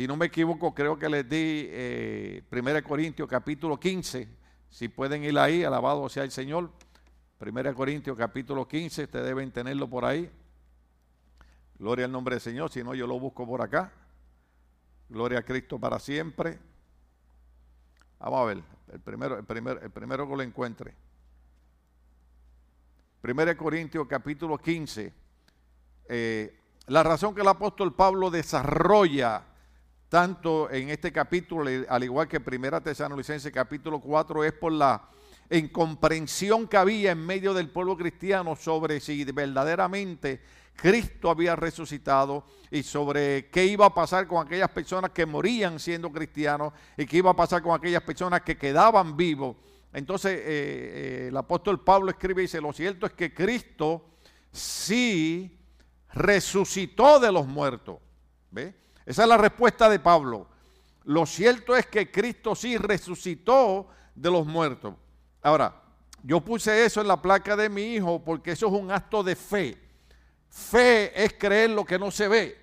si no me equivoco, creo que les di eh, 1 Corintios capítulo 15. Si pueden ir ahí, alabado sea el Señor. 1 Corintios capítulo 15, ustedes deben tenerlo por ahí. Gloria al nombre del Señor, si no yo lo busco por acá. Gloria a Cristo para siempre. Vamos a ver, el primero, el primero, el primero que lo encuentre. 1 Corintios capítulo 15. Eh, la razón que el apóstol Pablo desarrolla tanto en este capítulo, al igual que Primera Tesalonicense capítulo 4, es por la incomprensión que había en medio del pueblo cristiano sobre si verdaderamente Cristo había resucitado y sobre qué iba a pasar con aquellas personas que morían siendo cristianos y qué iba a pasar con aquellas personas que quedaban vivos. Entonces eh, eh, el apóstol Pablo escribe y dice, lo cierto es que Cristo sí resucitó de los muertos. ¿Ve? Esa es la respuesta de Pablo. Lo cierto es que Cristo sí resucitó de los muertos. Ahora, yo puse eso en la placa de mi hijo porque eso es un acto de fe. Fe es creer lo que no se ve.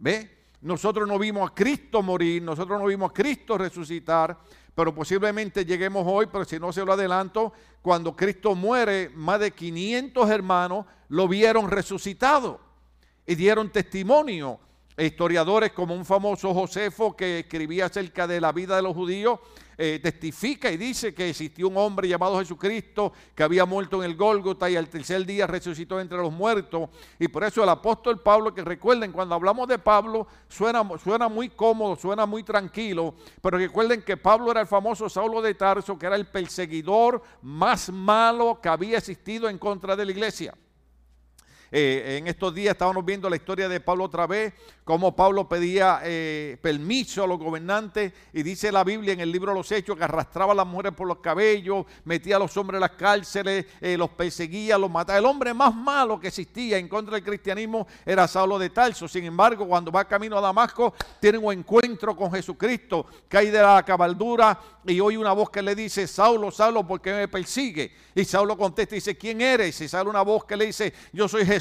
¿Ve? Nosotros no vimos a Cristo morir, nosotros no vimos a Cristo resucitar, pero posiblemente lleguemos hoy, pero si no se lo adelanto, cuando Cristo muere, más de 500 hermanos lo vieron resucitado y dieron testimonio historiadores como un famoso Josefo que escribía acerca de la vida de los judíos, eh, testifica y dice que existió un hombre llamado Jesucristo que había muerto en el Gólgota y al tercer día resucitó entre los muertos. Y por eso el apóstol Pablo, que recuerden, cuando hablamos de Pablo, suena, suena muy cómodo, suena muy tranquilo, pero recuerden que Pablo era el famoso Saulo de Tarso, que era el perseguidor más malo que había existido en contra de la iglesia. Eh, en estos días estábamos viendo la historia de Pablo otra vez, cómo Pablo pedía eh, permiso a los gobernantes y dice la Biblia en el libro de los Hechos que arrastraba a las mujeres por los cabellos, metía a los hombres en las cárceles, eh, los perseguía, los mataba. El hombre más malo que existía en contra del cristianismo era Saulo de Tarso. Sin embargo, cuando va camino a Damasco, tiene un encuentro con Jesucristo, cae de la cabaldura y oye una voz que le dice, Saulo, Saulo, ¿por qué me persigue? Y Saulo contesta y dice, ¿quién eres? Y sale una voz que le dice, yo soy Jesús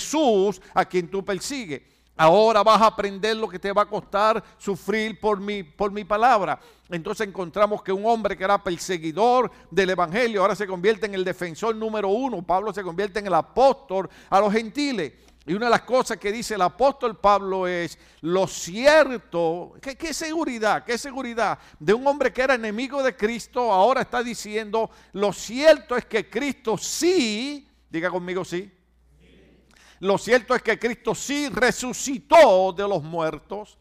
a quien tú persigues. Ahora vas a aprender lo que te va a costar sufrir por mi, por mi palabra. Entonces encontramos que un hombre que era perseguidor del Evangelio ahora se convierte en el defensor número uno. Pablo se convierte en el apóstol a los gentiles. Y una de las cosas que dice el apóstol Pablo es, lo cierto, ¿qué, ¿qué, seguridad? ¿Qué seguridad? De un hombre que era enemigo de Cristo, ahora está diciendo, lo cierto es que Cristo sí, diga conmigo sí, lo cierto es que Cristo sí resucitó de los muertos.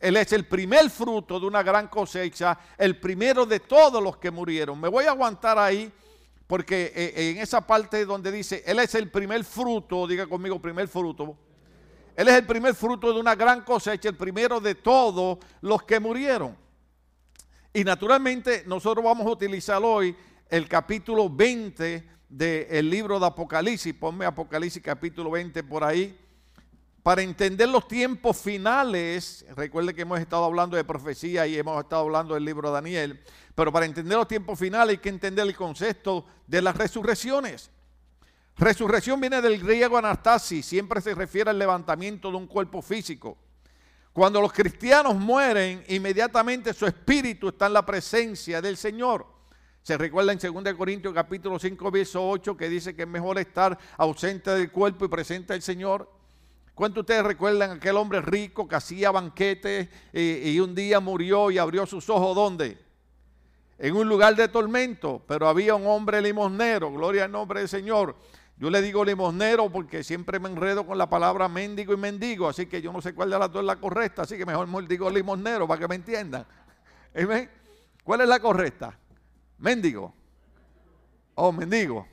Él es el primer fruto de una gran cosecha, el primero de todos los que murieron. Me voy a aguantar ahí porque eh, en esa parte donde dice, Él es el primer fruto, diga conmigo, primer fruto. Él es el primer fruto de una gran cosecha, el primero de todos los que murieron. Y naturalmente nosotros vamos a utilizar hoy el capítulo 20 del libro de Apocalipsis, ponme Apocalipsis capítulo 20 por ahí, para entender los tiempos finales, recuerde que hemos estado hablando de profecía y hemos estado hablando del libro de Daniel, pero para entender los tiempos finales hay que entender el concepto de las resurrecciones. Resurrección viene del griego anastasis, siempre se refiere al levantamiento de un cuerpo físico. Cuando los cristianos mueren, inmediatamente su espíritu está en la presencia del Señor. Se recuerda en 2 Corintios capítulo 5, verso 8, que dice que es mejor estar ausente del cuerpo y presente al Señor. ¿Cuántos ustedes recuerdan aquel hombre rico que hacía banquetes y, y, un día murió y abrió sus ojos? ¿Dónde? En un lugar de tormento, pero había un hombre limosnero, gloria al nombre del Señor. Yo le digo limosnero porque siempre me enredo con la palabra mendigo y mendigo, así que yo no sé cuál de las dos es la correcta, así que mejor digo limosnero para que me entiendan. ¿Cuál es la correcta? Mendigo. Oh, mendigo.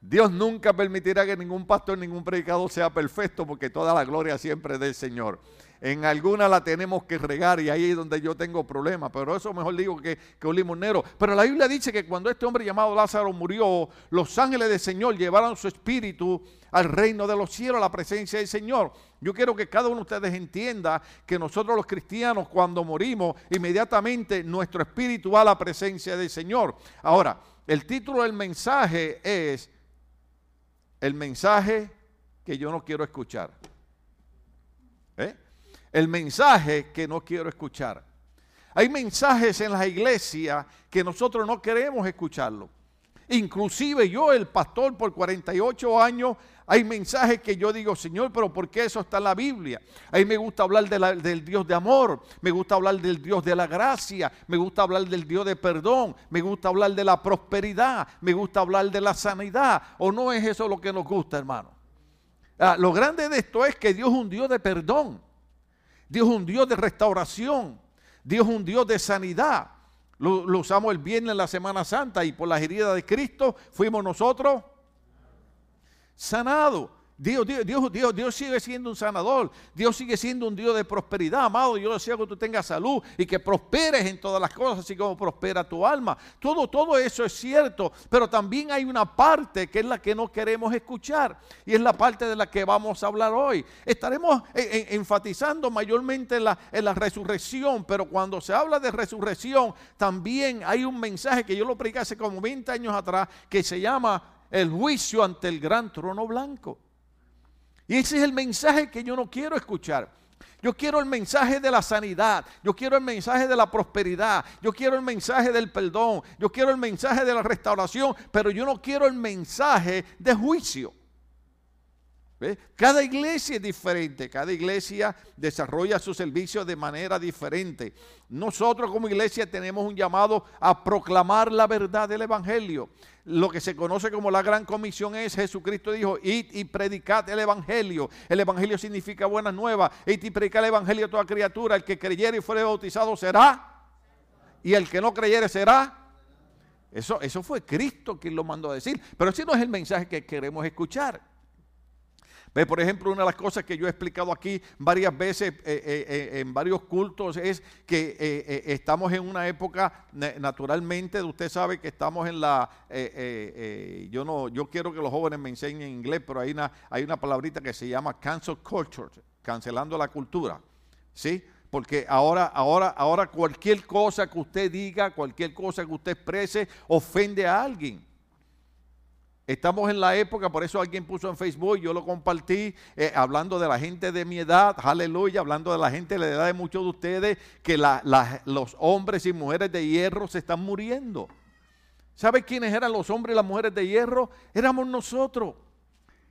Dios nunca permitirá que ningún pastor, ningún predicador sea perfecto porque toda la gloria siempre es del Señor. En alguna la tenemos que regar y ahí es donde yo tengo problemas, pero eso mejor digo que, que un limonero. Pero la Biblia dice que cuando este hombre llamado Lázaro murió, los ángeles del Señor llevaron su espíritu al reino de los cielos, a la presencia del Señor. Yo quiero que cada uno de ustedes entienda que nosotros los cristianos cuando morimos, inmediatamente nuestro espíritu va a la presencia del Señor. Ahora, el título del mensaje es el mensaje que yo no quiero escuchar. ¿Eh? El mensaje que no quiero escuchar. Hay mensajes en la iglesia que nosotros no queremos escucharlo. Inclusive yo, el pastor, por 48 años, hay mensajes que yo digo, Señor, pero ¿por qué eso está en la Biblia? A mí me gusta hablar del Dios de amor, me gusta hablar del Dios de la gracia, me gusta hablar del Dios de perdón, me gusta hablar de la prosperidad, me gusta hablar de la sanidad. ¿O no es eso lo que nos gusta, hermano? Ah, lo grande de esto es que Dios es un Dios de perdón, Dios es un Dios de restauración, Dios es un Dios de sanidad. Lo, usamos el viernes en la Semana Santa y por la herida de Cristo fuimos nosotros sanados. Dios, Dios, Dios, Dios, sigue siendo un sanador. Dios sigue siendo un Dios de prosperidad, amado. Yo deseo que tú tengas salud y que prosperes en todas las cosas, así como prospera tu alma. Todo, todo eso es cierto, pero también hay una parte que es la que no queremos escuchar y es la parte de la que vamos a hablar hoy. Estaremos enfatizando mayormente en la, resurrección, pero cuando se habla de resurrección, también hay un mensaje que yo lo prediqué hace como 20 años atrás que se llama el juicio ante el gran trono blanco. Y ese es el mensaje que yo no quiero escuchar. Yo quiero el mensaje de la sanidad, yo quiero el mensaje de la prosperidad, yo quiero el mensaje del perdón, yo quiero el mensaje de la restauración, pero yo no quiero el mensaje de juicio. Cada iglesia es diferente, cada iglesia desarrolla su servicio de manera diferente. Nosotros como iglesia tenemos un llamado a proclamar la verdad del Evangelio. Lo que se conoce como la gran comisión es Jesucristo dijo, id y predicad el Evangelio. El Evangelio significa buenas nuevas. Id y predicad el Evangelio a toda criatura. El que creyere y fuere bautizado será. Y el que no creyere será. Eso, eso fue Cristo quien lo mandó a decir. Pero ese no es el mensaje que queremos escuchar. Por ejemplo, una de las cosas que yo he explicado aquí varias veces eh, eh, eh, en varios cultos es que estamos en una época, naturalmente, usted sabe que estamos en la, yo no, yo quiero que los jóvenes me enseñen inglés, pero hay una, hay una palabrita que se llama cancel culture, cancelando la cultura, ¿sí? Porque ahora, ahora, ahora cualquier cosa que usted diga, cualquier cosa que usted exprese, ofende a alguien. Estamos en la época, por eso alguien puso en Facebook, yo lo compartí, eh, hablando de la gente de mi edad, aleluya, hablando de la gente de la edad de muchos de ustedes, que los hombres y mujeres de hierro se están muriendo. ¿Sabe quiénes eran los hombres y las mujeres de hierro? Éramos nosotros.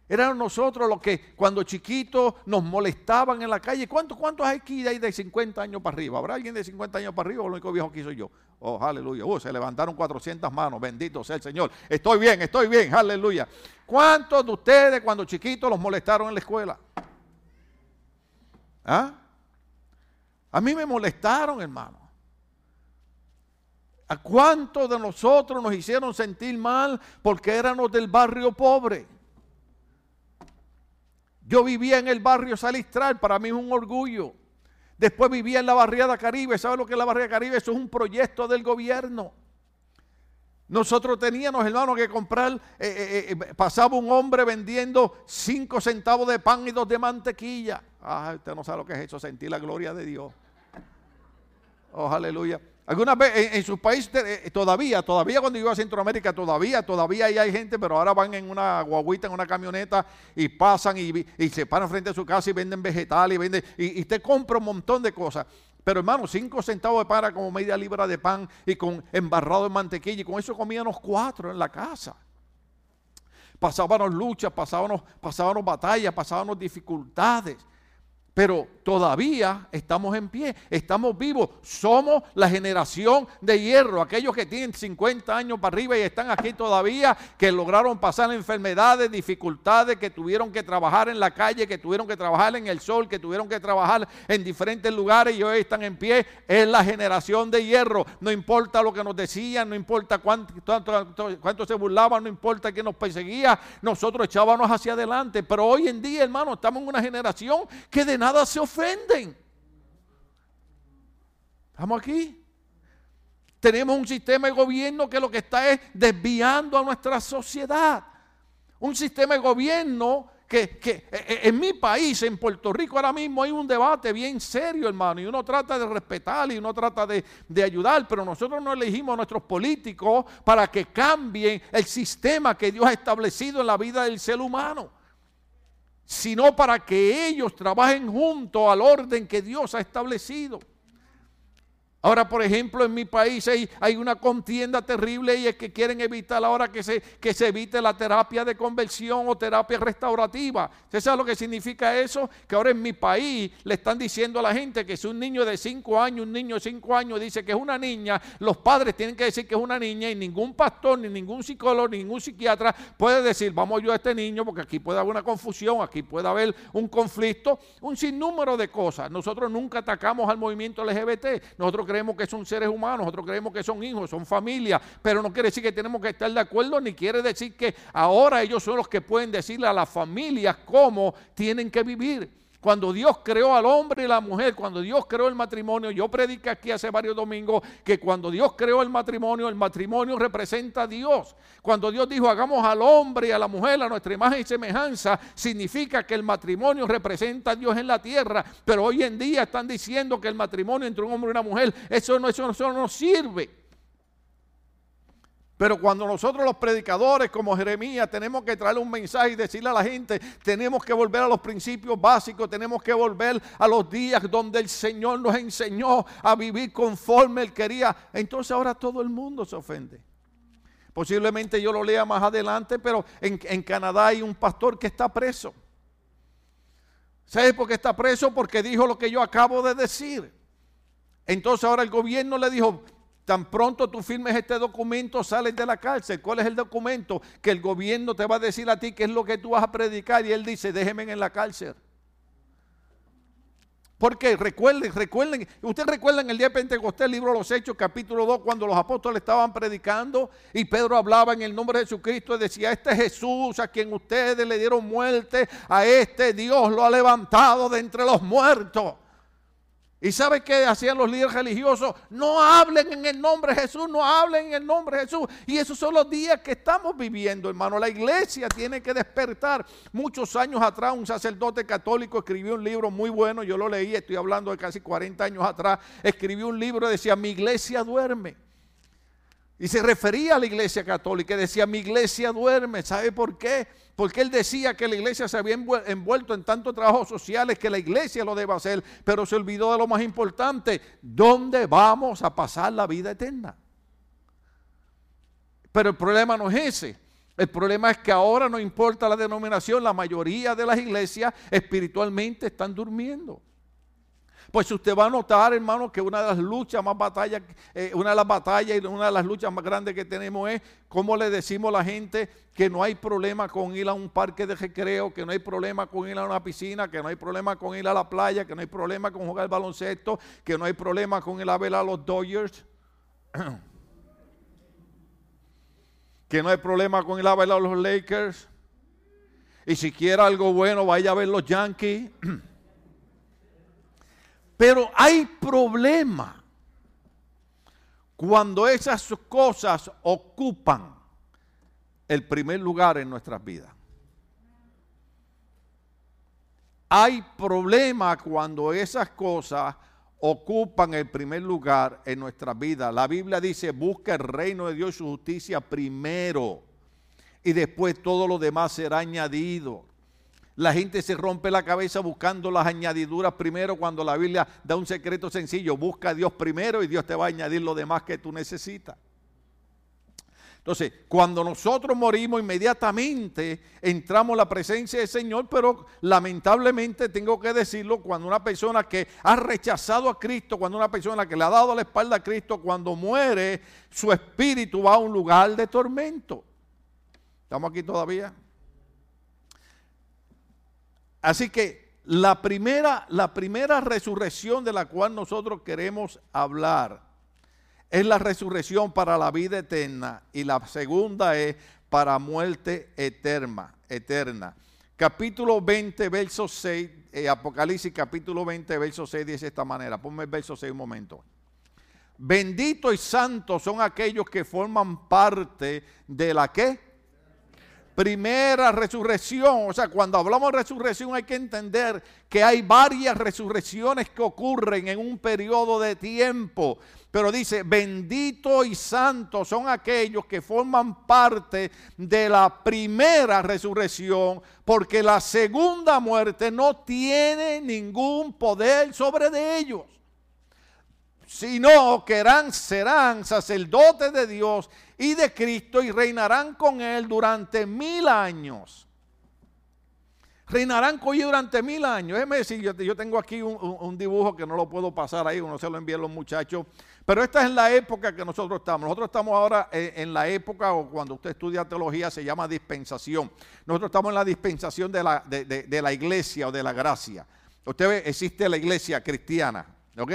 Eran nosotros los que cuando chiquitos nos molestaban en la calle. ¿Cuántos, cuántos hay aquí de 50 años para arriba? ¿Habrá alguien de 50 años para arriba o lo único viejo que soy yo? Oh, aleluya. Uh, se levantaron 400 manos. Bendito sea el Señor. Estoy bien, estoy bien. Aleluya. ¿Cuántos de ustedes cuando chiquitos los molestaron en la escuela? ¿Ah? A mí me molestaron, hermano. ¿A cuántos de nosotros nos hicieron sentir mal porque éramos del barrio pobre? Yo vivía en el barrio Salistral, para mí es un orgullo. Después vivía en la barriada Caribe. ¿Sabe lo que es la barriada Caribe? Eso es un proyecto del gobierno. Nosotros teníamos, hermano, que comprar, eh, eh, eh, pasaba un hombre vendiendo cinco centavos de pan y dos de mantequilla. Ah, usted no sabe lo que es eso, sentir la gloria de Dios. Oh, aleluya. Algunas veces en, sus países eh, todavía, todavía cuando iba a Centroamérica, todavía, todavía ahí hay gente, pero ahora van en una guaguita, en una camioneta y pasan y, se paran frente a su casa y venden vegetales y venden, y, y te compra un montón de cosas. Pero hermano, cinco centavos de pan como media libra de pan y con embarrado de mantequilla y con eso comíamos cuatro en la casa. Pasábamos luchas, pasábamos, pasábamos batallas, pasábamos dificultades. Pero todavía estamos en pie, estamos vivos, somos la generación de hierro, aquellos que tienen 50 años para arriba y están aquí todavía, que lograron pasar enfermedades, dificultades, que tuvieron que trabajar en la calle, que tuvieron que trabajar en el sol, que tuvieron que trabajar en diferentes lugares y hoy están en pie, es la generación de hierro, no importa lo que nos decían, no importa cuánto, se burlaban, no importa quién nos perseguía, nosotros echábamos hacia adelante, pero hoy en día hermano estamos en una generación que de nada se ofenden. ¿Estamos aquí? Tenemos un sistema de gobierno que lo que está es desviando a nuestra sociedad. Un sistema de gobierno que, que, e, e, en mi país, en Puerto Rico, ahora mismo hay un debate bien serio, hermano, y uno trata de respetar y uno trata de, de, ayudar, pero nosotros no elegimos a nuestros políticos para que cambien el sistema que Dios ha establecido en la vida del ser humano. Sino para que ellos trabajen junto al orden que Dios ha establecido. Ahora, por ejemplo, en mi país hay, hay, una contienda terrible y es que quieren evitar ahora que se, que se evite la terapia de conversión o terapia restaurativa. ¿Usted sabe lo que significa eso? Que ahora en mi país le están diciendo a la gente que si un niño de 5 años, un niño de 5 años dice que es una niña, los padres tienen que decir que es una niña y ningún pastor, ni ningún psicólogo, ni ningún psiquiatra puede decir, vamos yo a este niño porque aquí puede haber una confusión, aquí puede haber un conflicto, un sinnúmero de cosas. Nosotros nunca atacamos al movimiento LGBT. Nosotros creemos que son seres humanos, nosotros creemos que son hijos, son familia, pero no quiere decir que tenemos que estar de acuerdo, ni quiere decir que ahora ellos son los que pueden decirle a las familias cómo tienen que vivir. Cuando Dios creó al hombre y la mujer, cuando Dios creó el matrimonio, yo prediqué aquí hace varios domingos que cuando Dios creó el matrimonio, el matrimonio representa a Dios. Cuando Dios dijo hagamos al hombre y a la mujer a nuestra imagen y semejanza, significa que el matrimonio representa a Dios en la tierra. Pero hoy en día están diciendo que el matrimonio entre un hombre y una mujer, eso no, eso, eso no sirve. Pero cuando nosotros los predicadores como Jeremías tenemos que traerle un mensaje y decirle a la gente, tenemos que volver a los principios básicos, tenemos que volver a los días donde el Señor nos enseñó a vivir conforme Él quería, entonces ahora todo el mundo se ofende. Posiblemente yo lo lea más adelante, pero en, en Canadá hay un pastor que está preso. ¿Sabes por qué está preso? Porque dijo lo que yo acabo de decir. Entonces ahora el gobierno le dijo, Tan pronto tú firmes este documento, sales de la cárcel. ¿Cuál es el documento? Que el gobierno te va a decir a ti qué es lo que tú vas a predicar. Y él dice, déjenme en la cárcel. Porque recuerden, recuerden, ustedes recuerdan el día de Pentecostés, el libro de los Hechos, capítulo 2, cuando los apóstoles estaban predicando y Pedro hablaba en el nombre de Jesucristo y decía, este Jesús a quien ustedes le dieron muerte, a este Dios lo ha levantado de entre los muertos. ¿Y sabe qué hacían los líderes religiosos? No hablen en el nombre de Jesús, no hablen en el nombre de Jesús. Y esos son los días que estamos viviendo, hermano. La iglesia tiene que despertar. Muchos años atrás un sacerdote católico escribió un libro muy bueno, yo lo leí, estoy hablando de casi 40 años atrás, escribió un libro y decía, mi iglesia duerme. Y se refería a la iglesia católica y decía, mi iglesia duerme. ¿Sabe por qué? Porque él decía que la iglesia se había envuelto en tantos trabajos sociales que la iglesia lo debe hacer, pero se olvidó de lo más importante, ¿dónde vamos a pasar la vida eterna? Pero el problema no es ese. El problema es que ahora no importa la denominación, la mayoría de las iglesias espiritualmente están durmiendo. Pues usted va a notar, hermano, que una de las luchas más batallas, eh, una de las batallas y una de las luchas más grandes que tenemos es cómo le decimos a la gente que no hay problema con ir a un parque de recreo, que no hay problema con ir a una piscina, que no hay problema con ir a la playa, que no hay problema con jugar baloncesto, que no hay problema con ir a ver a los Dodgers. que no hay problema con ir a ver a los Lakers. Y si quiere algo bueno, vaya a ver los Yankees. Pero hay problema cuando esas cosas ocupan el primer lugar en nuestras vidas. Hay problema cuando esas cosas ocupan el primer lugar en nuestras vidas. La Biblia dice, busca el reino de Dios y su justicia primero y después todo lo demás será añadido. La gente se rompe la cabeza buscando las añadiduras primero cuando la Biblia da un secreto sencillo. Busca a Dios primero y Dios te va a añadir lo demás que tú necesitas. Entonces, cuando nosotros morimos inmediatamente entramos en la presencia del Señor, pero lamentablemente tengo que decirlo, cuando una persona que ha rechazado a Cristo, cuando una persona que le ha dado la espalda a Cristo, cuando muere, su espíritu va a un lugar de tormento. ¿Estamos aquí todavía? Así que la primera, la primera resurrección de la cual nosotros queremos hablar es la resurrección para la vida eterna y la segunda es para muerte eterna. eterna. Capítulo 20, verso 6, eh, Apocalipsis capítulo 20, verso 6 dice de esta manera. Ponme el verso 6 un momento. Bendito y santo son aquellos que forman parte de la que primera resurrección. O sea, cuando hablamos de resurrección hay que entender que hay varias resurrecciones que ocurren en un periodo de tiempo. Pero dice, bendito y santo son aquellos que forman parte de la primera resurrección, porque la segunda muerte no tiene ningún poder sobre de ellos sino que eran, serán sacerdotes de Dios y de Cristo y reinarán con Él durante mil años. Reinarán con Él durante mil años. Déjeme decir, yo, tengo aquí un, dibujo que no lo puedo pasar ahí, uno se lo envía a los muchachos. Pero esta es la época que nosotros estamos. Nosotros estamos ahora en, la época, o cuando usted estudia teología, se llama dispensación. Nosotros estamos en la dispensación de la, de la iglesia o de la gracia. Usted ve, existe la iglesia cristiana, ¿ok?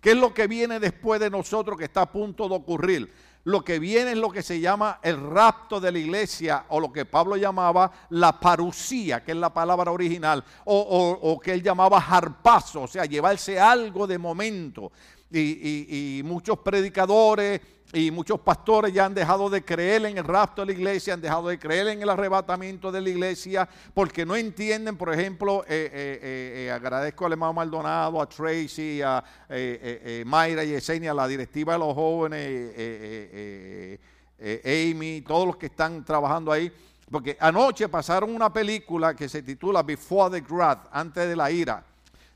¿Qué es lo que viene después de nosotros que está a punto de ocurrir? Lo que viene es lo que se llama el rapto de la iglesia o lo que Pablo llamaba la parucía, que es la palabra original, o, que él llamaba harpazo, o sea, llevarse algo de momento. y muchos predicadores y muchos pastores ya han dejado de creer en el rapto de la iglesia, han dejado de creer en el arrebatamiento de la iglesia, porque no entienden, por ejemplo, eh, eh, eh, agradezco al hermano Maldonado, a Tracy, a Mayra y Esenia, la directiva de los jóvenes, Amy, todos los que están trabajando ahí, porque anoche pasaron una película que se titula Before the Wrath, antes de la ira,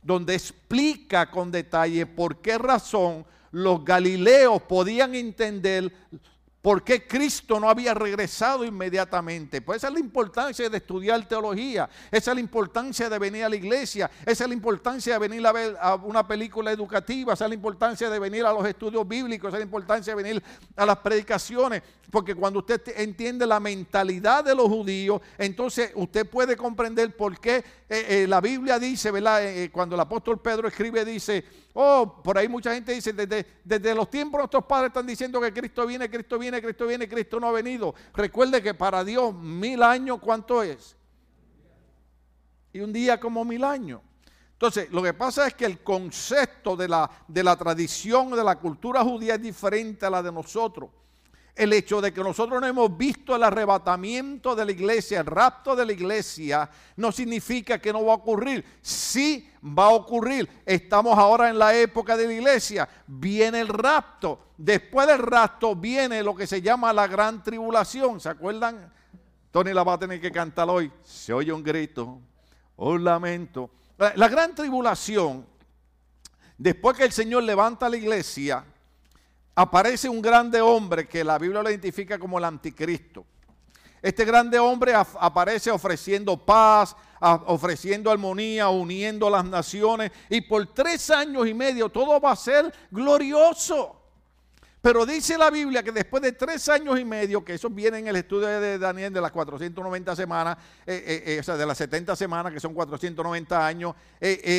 donde explica con detalle por qué razón los galileos podían entender ¿Por qué Cristo no había regresado inmediatamente? Pues esa es la importancia de estudiar teología, esa es la importancia de venir a la iglesia, esa es la importancia de venir a ver una película educativa, esa es la importancia de venir a los estudios bíblicos, esa es la importancia de venir a las predicaciones, porque cuando usted entiende la mentalidad de los judíos, entonces usted puede comprender por qué eh, eh, la Biblia dice, ¿verdad? Eh, cuando el apóstol Pedro escribe, dice, oh, por ahí mucha gente dice, desde, desde los tiempos nuestros padres están diciendo que Cristo viene, Cristo viene, Cristo viene, Cristo no ha venido. Recuerde que para Dios mil años, ¿cuánto es? Y un día como mil años. Entonces, lo que pasa es que el concepto de la, de la tradición, de la cultura judía es diferente a la de nosotros el hecho de que nosotros no hemos visto el arrebatamiento de la iglesia, el rapto de la iglesia, no significa que no va a ocurrir. Sí va a ocurrir. Estamos ahora en la época de la iglesia. Viene el rapto. Después del rapto viene lo que se llama la gran tribulación. ¿Se acuerdan? Tony la va a tener que cantar hoy. Se oye un grito, un lamento. La, gran tribulación, después que el Señor levanta la iglesia, aparece un grande hombre que la Biblia lo identifica como el anticristo. Este grande hombre aparece ofreciendo paz, ofreciendo armonía, uniendo las naciones y por tres años y medio todo va a ser glorioso. Pero dice la Biblia que después de tres años y medio, que eso viene en el estudio de Daniel de las 490 semanas, eh, eh, eh, o sea, de las 70 semanas, que son 490 años,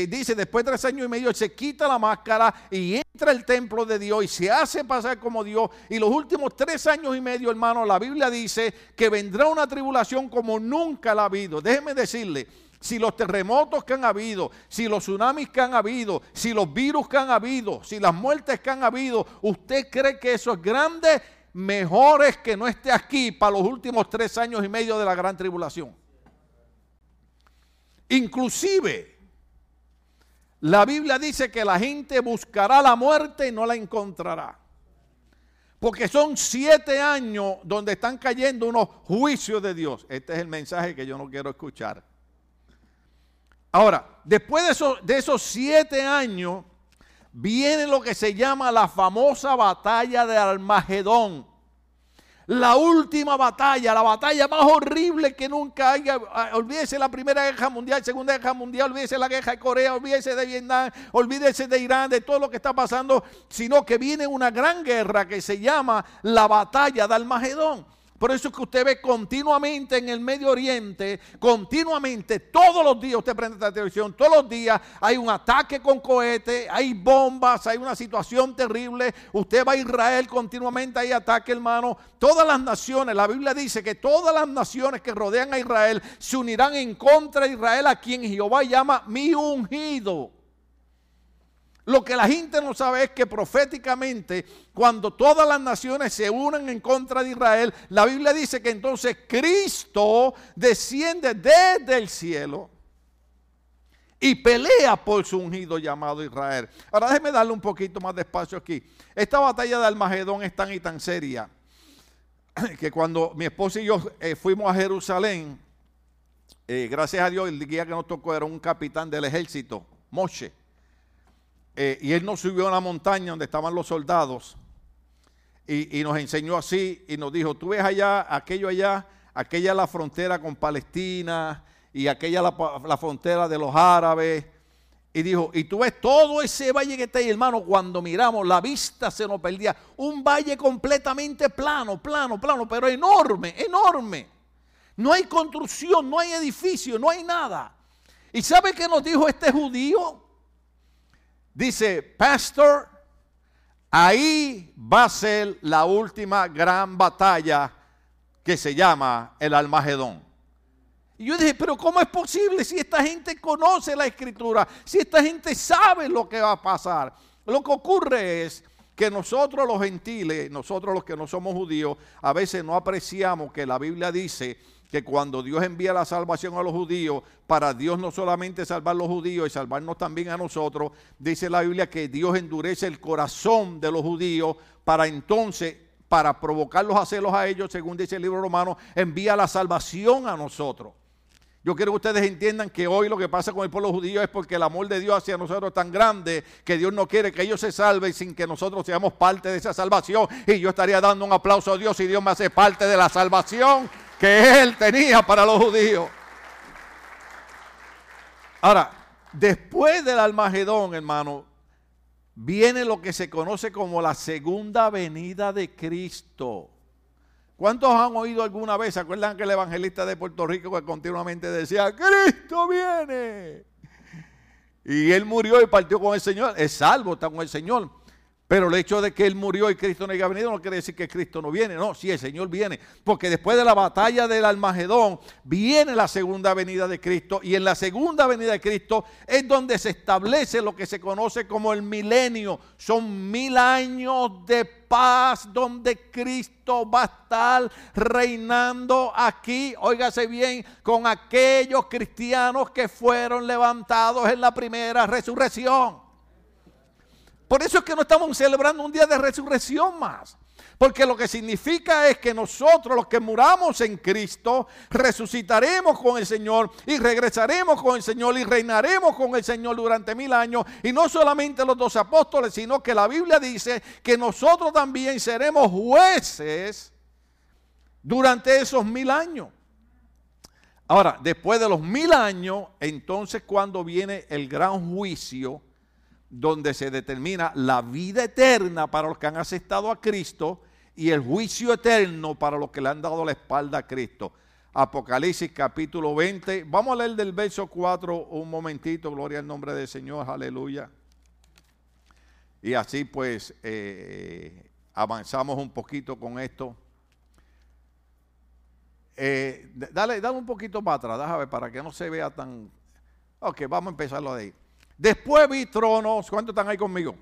dice, después de tres años y medio, se quita la máscara y entra el templo de Dios y se hace pasar como Dios. Y los últimos tres años y medio, hermano, la Biblia dice que vendrá una tribulación como nunca la ha habido. Déjeme decirle, si los terremotos que han habido, si los tsunamis que han habido, si los virus que han habido, si las muertes que han habido, ¿usted cree que eso es grande? Mejor es que no esté aquí para los últimos tres años y medio de la gran tribulación. Inclusive, la Biblia dice que la gente buscará la muerte y no la encontrará. Porque son siete años donde están cayendo unos juicios de Dios. Este es el mensaje que yo no quiero escuchar. Ahora, después de, eso, de esos siete años, viene lo que se llama la famosa batalla de Armagedón. La última batalla, la batalla más horrible que nunca haya. Ah, olvídese la Primera Guerra Mundial, Segunda Guerra Mundial, olvídese la Guerra de Corea, olvídese de Vietnam, olvídese de Irán, de todo lo que está pasando, sino que viene una gran guerra que se llama la batalla de Armagedón. Por eso es que usted ve continuamente en el Medio Oriente, continuamente, todos los días, usted prende la televisión, todos los días hay un ataque con cohetes, hay bombas, hay una situación terrible. Usted va a Israel, continuamente hay ataque, hermano. Todas las naciones, la Biblia dice que todas las naciones que rodean a Israel se unirán en contra de Israel, a quien Jehová llama mi ungido. Lo que la gente no sabe es que proféticamente, cuando todas las naciones se unen en contra de Israel, la Biblia dice que entonces Cristo desciende desde el cielo y pelea por su ungido llamado Israel. Ahora déjeme darle un poquito más de espacio aquí. Esta batalla de Almagedón es tan y tan seria que cuando mi esposa y yo eh, fuimos a Jerusalén, eh, gracias a Dios, el guía que nos tocó era un capitán del ejército, Moshe. Eh, y él nos subió a la montaña donde estaban los soldados y, nos enseñó así y nos dijo, tú ves allá, aquello allá, aquella la frontera con Palestina y aquella la, la frontera de los árabes. Y dijo, y tú ves todo ese valle que está ahí, hermano, cuando miramos, la vista se nos perdía. Un valle completamente plano, plano, plano, pero enorme, enorme. No hay construcción, no hay edificio, no hay nada. ¿Y sabe qué nos dijo este judío? Dice, pastor, ahí va a ser la última gran batalla que se llama el Almagedón. Y yo dije, pero ¿cómo es posible si esta gente conoce la escritura? Si esta gente sabe lo que va a pasar. Lo que ocurre es que nosotros los gentiles, nosotros los que no somos judíos, a veces no apreciamos que la Biblia dice que cuando Dios envía la salvación a los judíos, para Dios no solamente salvar a los judíos y salvarnos también a nosotros, dice la Biblia que Dios endurece el corazón de los judíos para entonces, para provocarlos a celos a ellos, según dice el libro romano, envía la salvación a nosotros. Yo quiero que ustedes entiendan que hoy lo que pasa con el pueblo judío es porque el amor de Dios hacia nosotros es tan grande que Dios no quiere que ellos se salven sin que nosotros seamos parte de esa salvación. Y yo estaría dando un aplauso a Dios si Dios me hace parte de la salvación que él tenía para los judíos. Ahora, después del Almagedón, hermano, viene lo que se conoce como la segunda venida de Cristo. ¿Cuántos han oído alguna vez? ¿Se acuerdan que el evangelista de Puerto Rico que continuamente decía, Cristo viene? Y él murió y partió con el Señor. Es salvo, está con el Señor. Pero el hecho de que Él murió y Cristo no haya venido no quiere decir que Cristo no viene. No, sí, el Señor viene. Porque después de la batalla del Almagedón viene la segunda venida de Cristo. Y en la segunda venida de Cristo es donde se establece lo que se conoce como el milenio. Son mil años de paz donde Cristo va a estar reinando aquí. Óigase bien, con aquellos cristianos que fueron levantados en la primera resurrección. Por eso es que no estamos celebrando un día de resurrección más. Porque lo que significa es que nosotros, los que muramos en Cristo, resucitaremos con el Señor y regresaremos con el Señor y reinaremos con el Señor durante mil años. Y no solamente los dos apóstoles, sino que la Biblia dice que nosotros también seremos jueces durante esos mil años. Ahora, después de los mil años, entonces cuando viene el gran juicio, donde se determina la vida eterna para los que han aceptado a Cristo y el juicio eterno para los que le han dado la espalda a Cristo. Apocalipsis capítulo 20. Vamos a leer del verso 4 un momentito, gloria al nombre del Señor, aleluya. Y así pues eh, avanzamos un poquito con esto. Eh, dale, dale un poquito para atrás, déjame para que no se vea tan... Ok, vamos a empezarlo de ahí. Después vi tronos, ¿cuántos están ahí conmigo?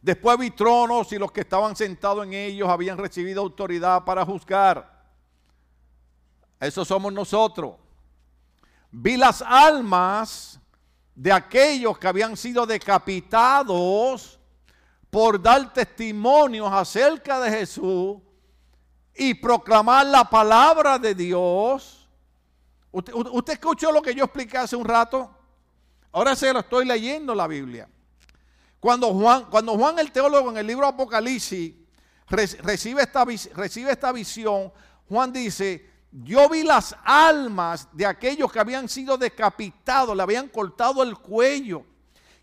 Después vi tronos y los que estaban sentados en ellos habían recibido autoridad para juzgar. Eso somos nosotros. Vi las almas de aquellos que habían sido decapitados por dar testimonios acerca de Jesús y proclamar la palabra de Dios. ¿Usted, usted escuchó lo que yo expliqué hace un rato? Ahora se lo estoy leyendo la Biblia. Cuando Juan, cuando Juan el teólogo en el libro Apocalipsis recibe esta, recibe esta visión, Juan dice, yo vi las almas de aquellos que habían sido decapitados, le habían cortado el cuello.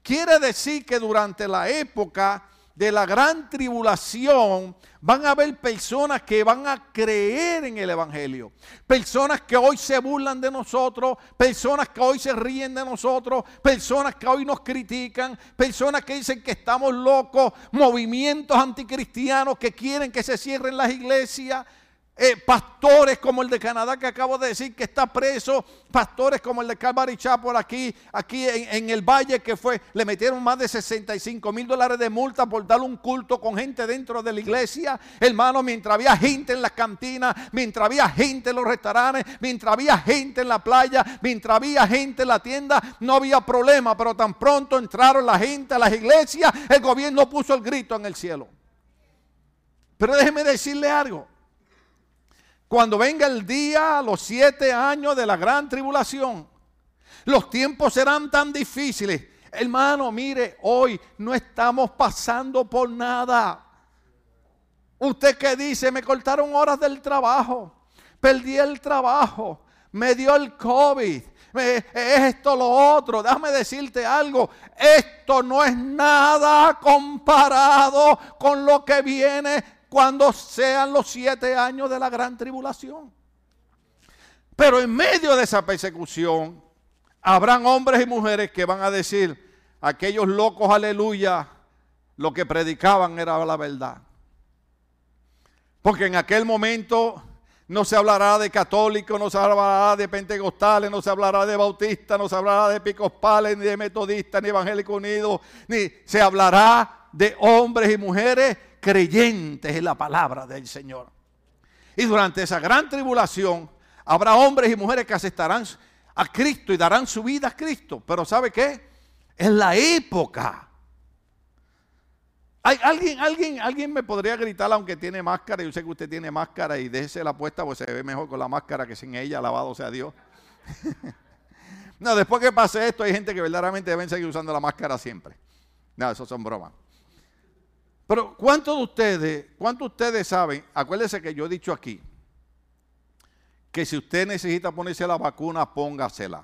Quiere decir que durante la época de la gran tribulación, van a haber personas que van a creer en el Evangelio. Personas que hoy se burlan de nosotros, personas que hoy se ríen de nosotros, personas que hoy nos critican, personas que dicen que estamos locos, movimientos anticristianos que quieren que se cierren las iglesias. Eh, pastores como el de Canadá que acabo de decir que está preso, pastores como el de Calvary Chapel aquí, aquí en, el valle que fue, le metieron más de 65 mil dólares de multa por dar un culto con gente dentro de la iglesia. Hermano, mientras había gente en las cantinas, mientras había gente en los restaurantes, mientras había gente en la playa, mientras había gente en la tienda, no había problema, pero tan pronto entraron la gente a las iglesias, el gobierno puso el grito en el cielo. Pero déjeme decirle algo. Cuando venga el día, los siete años de la gran tribulación, los tiempos serán tan difíciles. Hermano, mire, hoy no estamos pasando por nada. Usted que dice, me cortaron horas del trabajo, perdí el trabajo, me dio el COVID, es esto, lo otro. Déjame decirte algo. Esto no es nada comparado con lo que viene cuando sean los siete años de la gran tribulación. Pero en medio de esa persecución, habrán hombres y mujeres que van a decir, aquellos locos, aleluya, lo que predicaban era la verdad. Porque en aquel momento no se hablará de católicos, no se hablará de pentecostales, no se hablará de bautistas, no se hablará de episcopales, ni de metodistas, ni evangélicos unidos, ni se hablará de hombres y mujeres creyentes en la palabra del Señor. Y durante esa gran tribulación habrá hombres y mujeres que aceptarán a Cristo y darán su vida a Cristo. Pero ¿sabe qué? En la época. ¿Hay alguien, alguien, alguien me podría gritar aunque tiene máscara. Yo sé que usted tiene máscara y déjese la puesta pues se ve mejor con la máscara que sin ella. Alabado sea Dios. no, después que pase esto hay gente que verdaderamente deben seguir usando la máscara siempre. No, eso son bromas. Pero ¿cuántos de ustedes, cuántos de ustedes saben? Acuérdense que yo he dicho aquí que si usted necesita ponerse la vacuna, póngasela.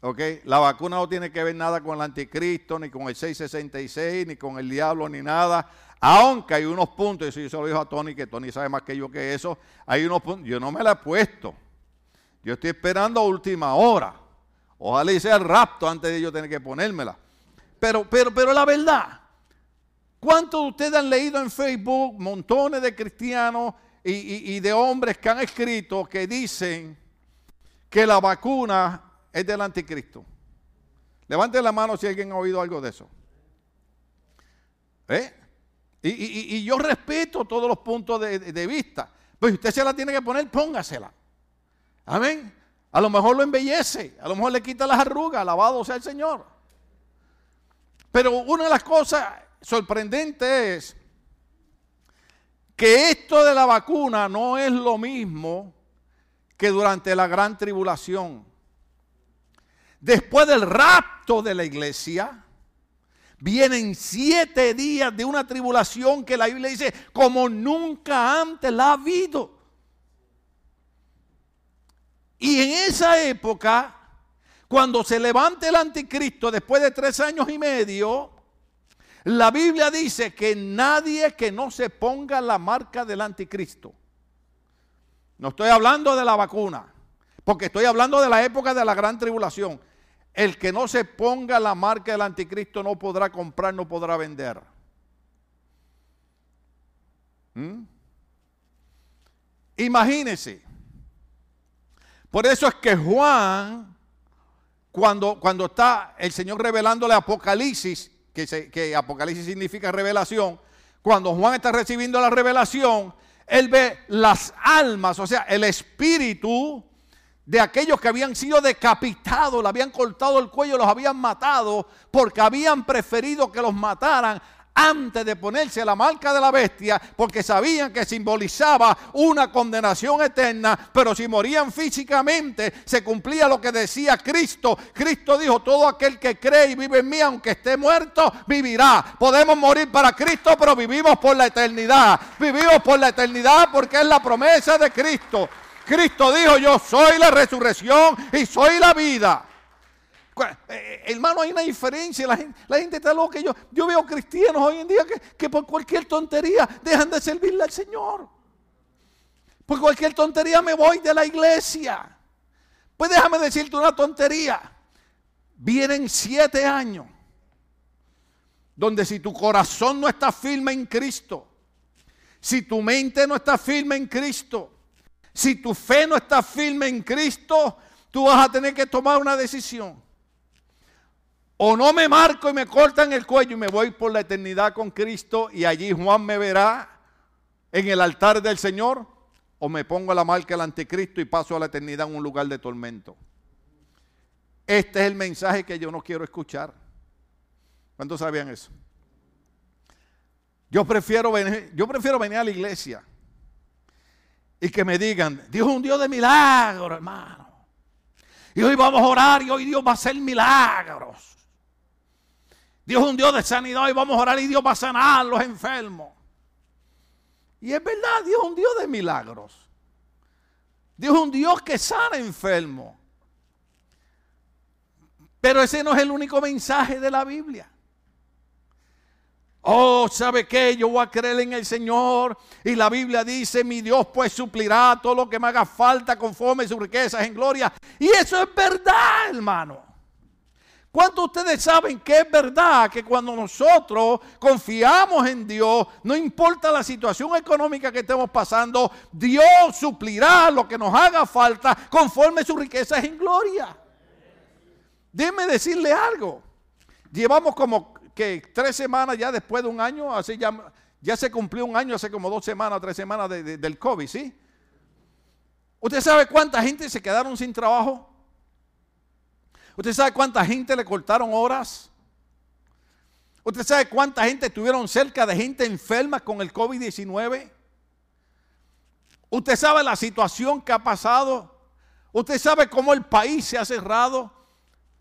¿Ok? La vacuna no tiene que ver nada con el anticristo, ni con el 666, ni con el diablo, ni nada. Aunque hay unos puntos, y eso yo se lo digo a Tony, que Tony sabe más que yo que eso, hay unos puntos, yo no me la he puesto. Yo estoy esperando a última hora. Ojalá hice el rapto antes de yo tener que ponérmela. Pero, pero, pero la verdad, ¿Cuántos de ustedes han leído en Facebook montones de cristianos y, de hombres que han escrito que dicen que la vacuna es del anticristo? Levanten la mano si alguien ha oído algo de eso. ¿Eh? Y, yo respeto todos los puntos de, de vista. Pues usted se la tiene que poner, póngasela. Amén. A lo mejor lo embellece, a lo mejor le quita las arrugas, alabado sea el Señor. Pero una de las cosas sorprendente es que esto de la vacuna no es lo mismo que durante la gran tribulación. Después del rapto de la iglesia, vienen siete días de una tribulación que la Biblia dice como nunca antes la ha habido. Y en esa época, cuando se levante el anticristo después de tres años y medio, la Biblia dice que nadie que no se ponga la marca del anticristo. No estoy hablando de la vacuna, porque estoy hablando de la época de la gran tribulación. El que no se ponga la marca del anticristo no podrá comprar, no podrá vender. ¿Mm? Imagínense. Por eso es que Juan, cuando, cuando está el Señor revelándole Apocalipsis, que, Apocalipsis significa revelación, cuando Juan está recibiendo la revelación, él ve las almas, o sea, el espíritu de aquellos que habían sido decapitados, le habían cortado el cuello, los habían matado, porque habían preferido que los mataran antes de ponerse la marca de la bestia, porque sabían que simbolizaba una condenación eterna, pero si morían físicamente, se cumplía lo que decía Cristo. Cristo dijo, todo aquel que cree y vive en mí, aunque esté muerto, vivirá. Podemos morir para Cristo, pero vivimos por la eternidad. Vivimos por la eternidad porque es la promesa de Cristo. Cristo dijo, yo soy la resurrección y soy la vida. Eh, eh, hermano, hay una diferencia. La gente, está loca. Yo, yo veo cristianos hoy en día que, que por cualquier tontería dejan de servirle al Señor. Por cualquier tontería me voy de la iglesia. Pues déjame decirte una tontería. Vienen siete años donde si tu corazón no está firme en Cristo, Si tu mente no está firme en Cristo, si tu fe no está firme en Cristo, tú vas a tener que tomar una decisión. O no me marco y me cortan el cuello y me voy por la eternidad con Cristo y allí Juan me verá en el altar del Señor. O me pongo la marca del anticristo y paso a la eternidad en un lugar de tormento. Este es el mensaje que yo no quiero escuchar. ¿Cuántos sabían eso? Yo prefiero venir, yo prefiero venir a la iglesia y que me digan, Dios es un Dios de milagros, hermano. Y hoy vamos a orar y hoy Dios va a hacer milagros. Dios es un Dios de sanidad y vamos a orar y Dios va a sanar a los enfermos. Y es verdad, Dios es un Dios de milagros. Dios es un Dios que sana enfermos. Pero ese no es el único mensaje de la Biblia. Oh, ¿sabe qué? Yo voy a creer en el Señor. Y la Biblia dice, mi Dios pues suplirá todo lo que me haga falta conforme sus riquezas en gloria. Y eso es verdad, hermano. ¿Cuántos ustedes saben que es verdad que cuando nosotros confiamos en Dios, no importa la situación económica que estemos pasando, Dios suplirá lo que nos haga falta conforme sus riquezas en gloria? Déjeme decirle algo. Llevamos como que tres semanas ya después de un año, así ya, ya se cumplió un año, hace como dos semanas, tres semanas del COVID, ¿sí? ¿Usted sabe cuánta gente se quedaron sin trabajo? ¿Usted sabe cuánta gente le cortaron horas? ¿Usted sabe cuánta gente estuvieron cerca de gente enferma con el COVID-19? ¿Usted sabe la situación que ha pasado? ¿Usted sabe cómo el país se ha cerrado?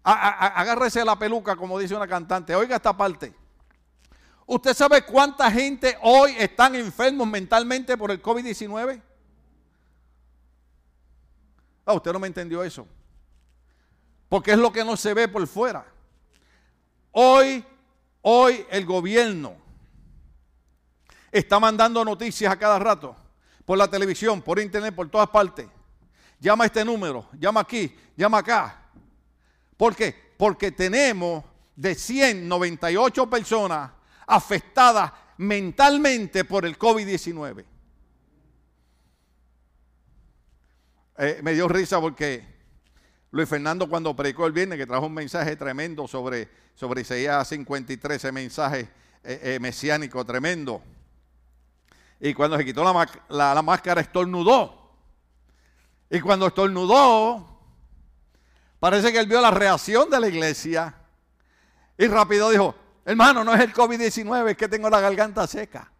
Agárrese la peluca, como dice una cantante. Oiga esta parte. ¿Usted sabe cuánta gente hoy están enfermos mentalmente por el COVID-19? Ah, usted no me entendió eso porque es lo que no se ve por fuera. Hoy, hoy el gobierno está mandando noticias a cada rato, por la televisión, por internet, por todas partes. Llama a este número, llama aquí, llama acá. ¿Por qué? Porque tenemos de 198 personas afectadas mentalmente por el COVID-19. Eh, me dio risa porque Luis Fernando cuando predicó el viernes, que trajo un mensaje tremendo sobre, sobre Isaías 53, ese mensaje eh, eh, mesiánico tremendo. Y cuando se quitó la, la, máscara, estornudó. Y cuando estornudó, parece que él vio la reacción de la iglesia. Y rápido dijo, hermano, no es el COVID-19, es que tengo la garganta seca.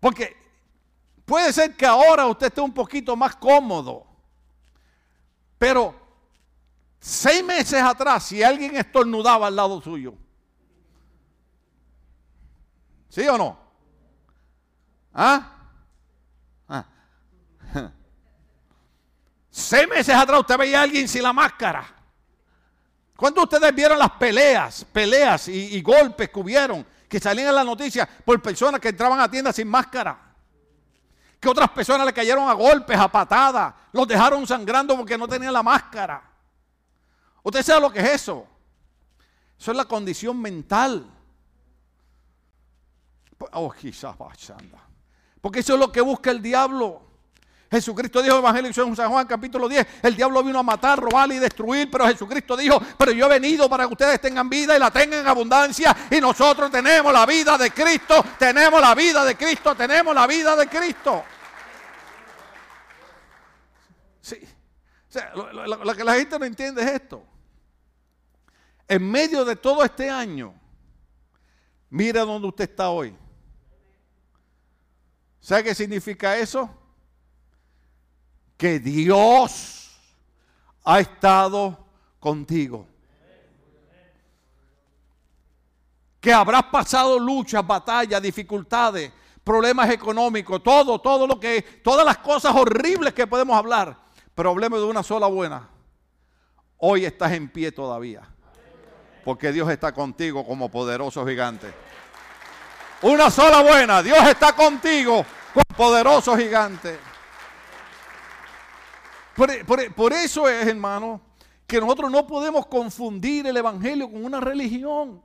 Porque puede ser que ahora usted esté un poquito más cómodo. Pero seis meses atrás, si alguien estornudaba al lado suyo, ¿sí o no? ¿Ah? ¿Ah? Seis meses atrás usted veía a alguien sin la máscara. ¿Cuántos de ustedes vieron las peleas, peleas y, y, golpes que hubieron, que salían en la noticia por personas que entraban a tiendas sin máscara? Que otras personas le cayeron a golpes, a patadas, los dejaron sangrando porque no tenían la máscara. ¿Usted sabe lo que es eso? Eso es la condición mental. Oh, quizás Porque eso es lo que busca el diablo. Jesucristo dijo en Evangelio de San Juan capítulo 10, el diablo vino a matar, robar y destruir, pero Jesucristo dijo, pero yo he venido para que ustedes tengan vida y la tengan en abundancia y nosotros tenemos la vida de Cristo, tenemos la vida de Cristo, tenemos la vida de Cristo. Sí. O sea, lo, que la gente no entiende es esto. En medio de todo este año, mira dónde usted está hoy. ¿Sabe qué significa eso? Que Dios ha estado contigo. Que habrás pasado luchas, batallas, dificultades, problemas económicos, todo, todo lo que, todas las cosas horribles que podemos hablar. Problema de una sola buena. Hoy estás en pie todavía. Porque Dios está contigo como poderoso gigante. Una sola buena. Dios está contigo como poderoso gigante. Por, eso es, hermano, que nosotros no podemos confundir el Evangelio con una religión.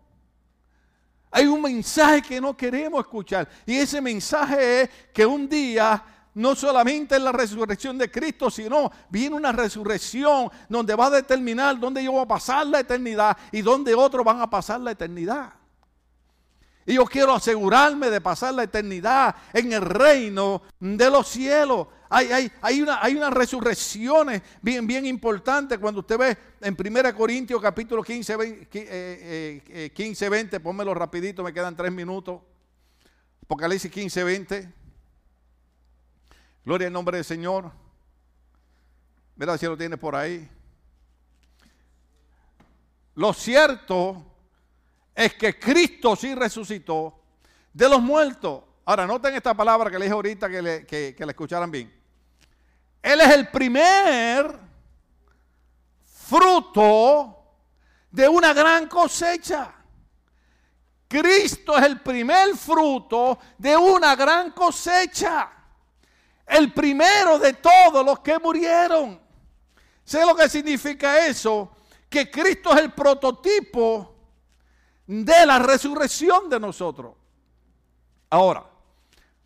Hay un mensaje que no queremos escuchar. Y ese mensaje es que un día no solamente es la resurrección de Cristo, sino viene una resurrección donde va a determinar dónde yo voy a pasar la eternidad y dónde otros van a pasar la eternidad. Y yo quiero asegurarme de pasar la eternidad en el reino de los cielos. Hay, hay, hay, una, hay unas resurrecciones bien, bien importantes. Cuando usted ve en 1 Corintios capítulo 15, 20, 15, 20, pónmelo rapidito, me quedan tres minutos. Apocalipsis 15, 20. Gloria al nombre del Señor. Mira si lo tiene por ahí. Lo cierto es que Cristo sí resucitó de los muertos. Ahora, noten esta palabra que le dije ahorita que le, que, la escucharan bien. Él es el primer fruto de una gran cosecha. Cristo es el primer fruto de una gran cosecha. El primero de todos los que murieron. ¿Sé lo que significa eso? Que Cristo es el prototipo de la resurrección de nosotros. Ahora,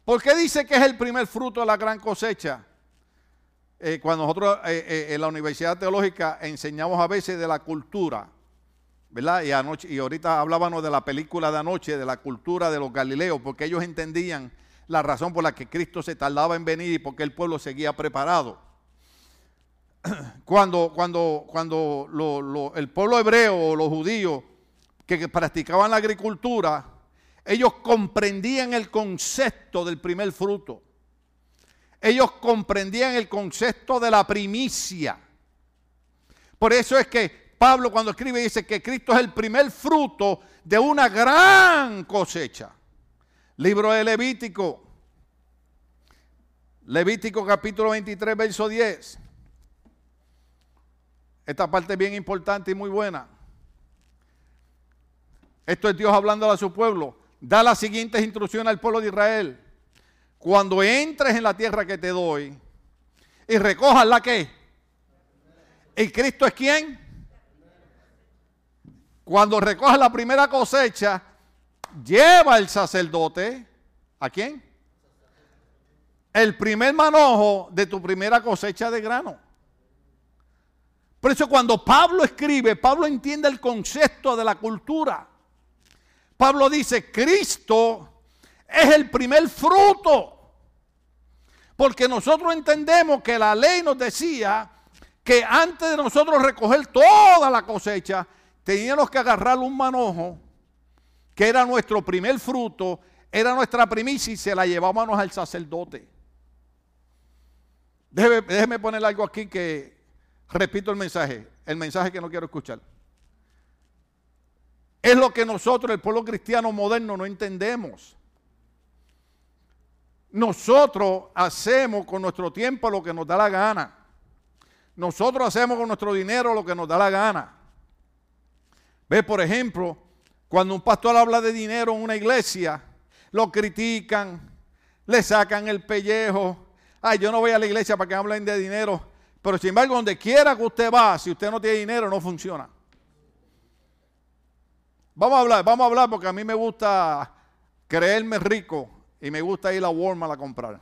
¿por qué dice que es el primer fruto de la gran cosecha? Eh, cuando nosotros eh, eh, en la Universidad Teológica enseñamos a veces de la cultura, ¿verdad? Y, anoche, y ahorita hablábamos de la película de anoche, de la cultura de los Galileos, porque ellos entendían la razón por la que Cristo se tardaba en venir y porque el pueblo seguía preparado. Cuando, cuando, cuando el pueblo hebreo o los judíos que practicaban la agricultura, ellos comprendían el concepto del primer fruto. Ellos comprendían el concepto de la primicia. Por eso es que Pablo cuando escribe dice que Cristo es el primer fruto de una gran cosecha. Libro de Levítico. Levítico capítulo 23, verso 10. Esta parte es bien importante y muy buena. Esto es Dios hablando a su pueblo. Da las siguientes instrucciones al pueblo de Israel. Cuando entres en la tierra que te doy y recojas la que. ¿Y Cristo es quién? Cuando recojas la primera cosecha, lleva el sacerdote. ¿A quién? El primer manojo de tu primera cosecha de grano. Por eso cuando Pablo escribe, Pablo entiende el concepto de la cultura. Pablo dice, Cristo es el primer fruto. Porque nosotros entendemos que la ley nos decía que antes de nosotros recoger toda la cosecha, teníamos que agarrar un manojo, que era nuestro primer fruto, era nuestra primicia y se la llevábamos al sacerdote. Déjeme, déjeme poner algo aquí que repito el mensaje, el mensaje que no quiero escuchar. Es lo que nosotros, el pueblo cristiano moderno, no entendemos. Nosotros hacemos con nuestro tiempo lo que nos da la gana. Nosotros hacemos con nuestro dinero lo que nos da la gana. Ve, por ejemplo, cuando un pastor habla de dinero en una iglesia, lo critican, le sacan el pellejo. Ay, yo no voy a la iglesia para que hablen de dinero. Pero sin embargo, donde quiera que usted va, si usted no tiene dinero, no funciona. Vamos a hablar, vamos a hablar porque a mí me gusta creerme rico y me gusta ir a Walmart a comprar.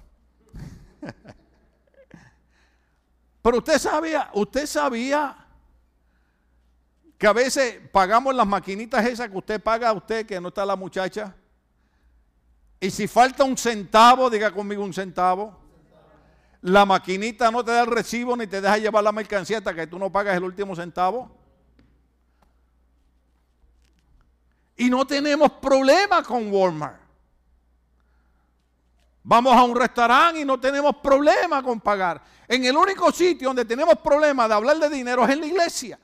Pero usted sabía, usted sabía que a veces pagamos las maquinitas esas que usted paga a usted, que no está la muchacha. Y si falta un centavo, diga conmigo un centavo. La maquinita no te da el recibo ni te deja llevar la mercancía hasta que tú no pagas el último centavo. Y no tenemos problema con Walmart. Vamos a un restaurante y no tenemos problema con pagar. En el único sitio donde tenemos problema de hablar de dinero es en la iglesia.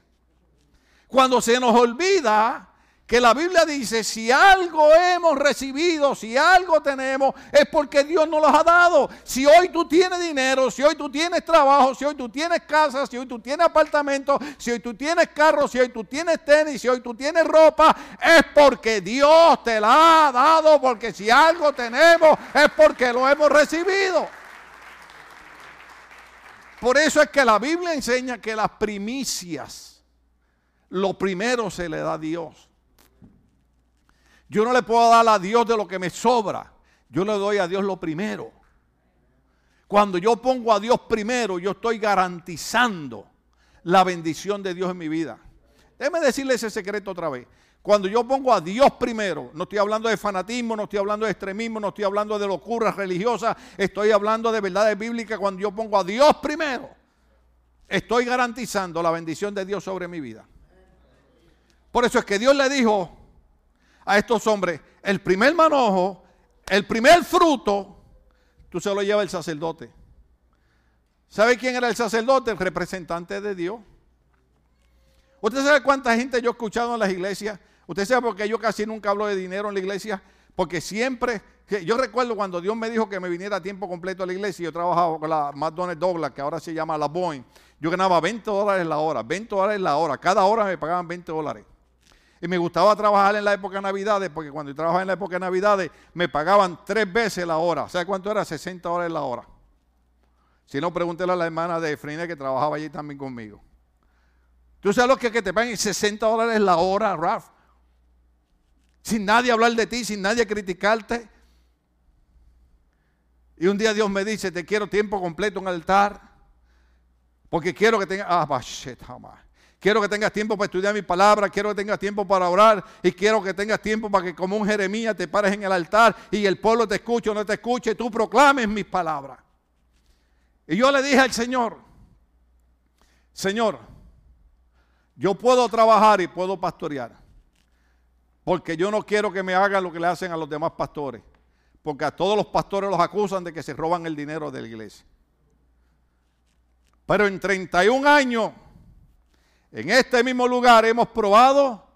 Cuando se nos olvida que la Biblia dice, si algo hemos recibido, si algo tenemos, es porque Dios nos los ha dado. Si hoy tú tienes dinero, si hoy tú tienes trabajo, si hoy tú tienes casa, si hoy tú tienes apartamento, si hoy tú tienes carro, si hoy tú tienes tenis, si hoy tú tienes ropa, es porque Dios te la ha dado, porque si algo tenemos, es porque lo hemos recibido. Por eso es que la Biblia enseña que las primicias, lo primero se le da a Dios. Yo no le puedo dar a Dios de lo que me sobra. Yo le doy a Dios lo primero. Cuando yo pongo a Dios primero, yo estoy garantizando la bendición de Dios en mi vida. Déjeme decirle ese secreto otra vez. Cuando yo pongo a Dios primero, no estoy hablando de fanatismo, no estoy hablando de extremismo, no estoy hablando de locuras religiosas, estoy hablando de verdades bíblicas. Cuando yo pongo a Dios primero, estoy garantizando la bendición de Dios sobre mi vida. Por eso es que Dios le dijo a estos hombres, el primer manojo, el primer fruto, tú se lo lleva el sacerdote. ¿Sabe quién era el sacerdote? El representante de Dios. ¿Usted sabe cuánta gente yo he escuchado en las iglesias? ¿Usted sabe por qué yo casi nunca hablo de dinero en la iglesia? Porque siempre, yo recuerdo cuando Dios me dijo que me viniera a tiempo completo a la iglesia, yo trabajaba con la McDonald's Douglas, que ahora se llama la Boeing, yo ganaba 20 dólares la hora, 20 dólares la hora, cada hora me pagaban 20 dólares. Y me gustaba trabajar en la época de Navidades, porque cuando yo trabajaba en la época de Navidades me pagaban tres veces la hora. ¿Sabe cuánto era? 60 dólares la hora. Si no, pregúntele a la hermana de Frine que trabajaba allí también conmigo. ¿Tú sabes lo que, te paguen 60 dólares la hora, Raf? Sin nadie hablar de ti, sin nadie criticarte. Y un día Dios me dice, te quiero tiempo completo en altar. Porque quiero que tengas... Ah, Quiero que tengas tiempo para estudiar mi palabra, quiero que tengas tiempo para orar y quiero que tengas tiempo para que como un Jeremías te pares en el altar y el pueblo te escuche o no te escuche, tú proclames mis palabras. Y yo le dije al Señor, Señor, yo puedo trabajar y puedo pastorear, porque yo no quiero que me hagan lo que le hacen a los demás pastores, porque a todos los pastores los acusan de que se roban el dinero de la iglesia. Pero en 31 años en este mismo lugar hemos probado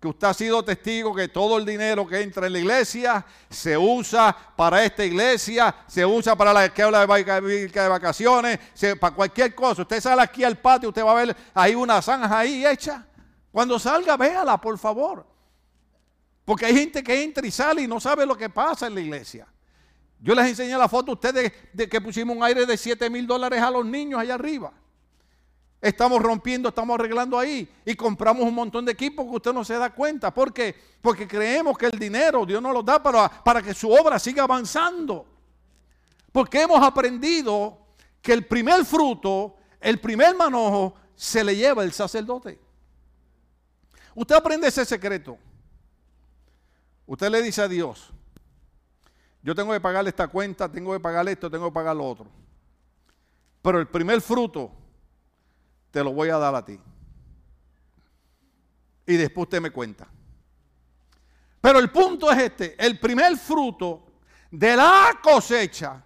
que usted ha sido testigo que todo el dinero que entra en la iglesia se usa para esta iglesia, se usa para la que habla de vacaciones, para cualquier cosa. Usted sale aquí al patio, usted va a ver ahí una zanja ahí hecha. Cuando salga, véala, por favor. Porque hay gente que entra y sale y no sabe lo que pasa en la iglesia. Yo les enseñé la foto a ustedes de que pusimos un aire de 7 mil dólares a los niños allá arriba. Estamos rompiendo, estamos arreglando ahí y compramos un montón de equipos que usted no se da cuenta. ¿Por qué? Porque creemos que el dinero Dios nos lo da para, para que su obra siga avanzando. Porque hemos aprendido que el primer fruto, el primer manojo, se le lleva el sacerdote. Usted aprende ese secreto. Usted le dice a Dios, yo tengo que pagarle esta cuenta, tengo que pagar esto, tengo que pagar lo otro. Pero el primer fruto te lo voy a dar a ti. Y después usted me cuenta. Pero el punto es este, el primer fruto de la cosecha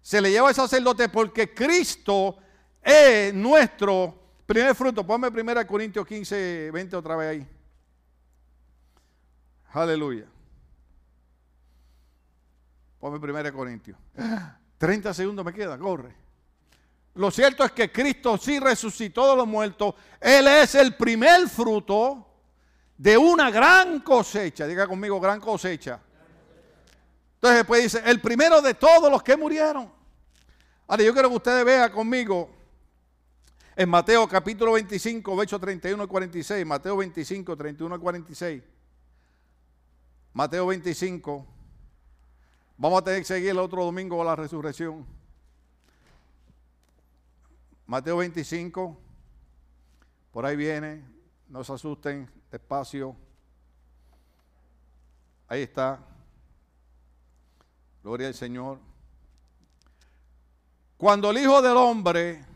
se le lleva al sacerdote porque Cristo es nuestro primer fruto. Ponme 1 Corintios 15, 20 otra vez ahí. Aleluya. Ponme 1 Corintios. 30 segundos me queda, corre. Lo cierto es que Cristo sí resucitó de los muertos. Él es el primer fruto de una gran cosecha. Diga conmigo, gran cosecha. Entonces después dice, el primero de todos los que murieron. Ahora yo quiero que ustedes vean conmigo en Mateo capítulo 25, versos 31 y 46. Mateo 25, 31 y 46. Mateo 25. Vamos a tener que seguir el otro domingo a la resurrección. Mateo 25, por ahí viene, no se asusten, despacio. Ahí está. Gloria al Señor. Cuando el Hijo del Hombre,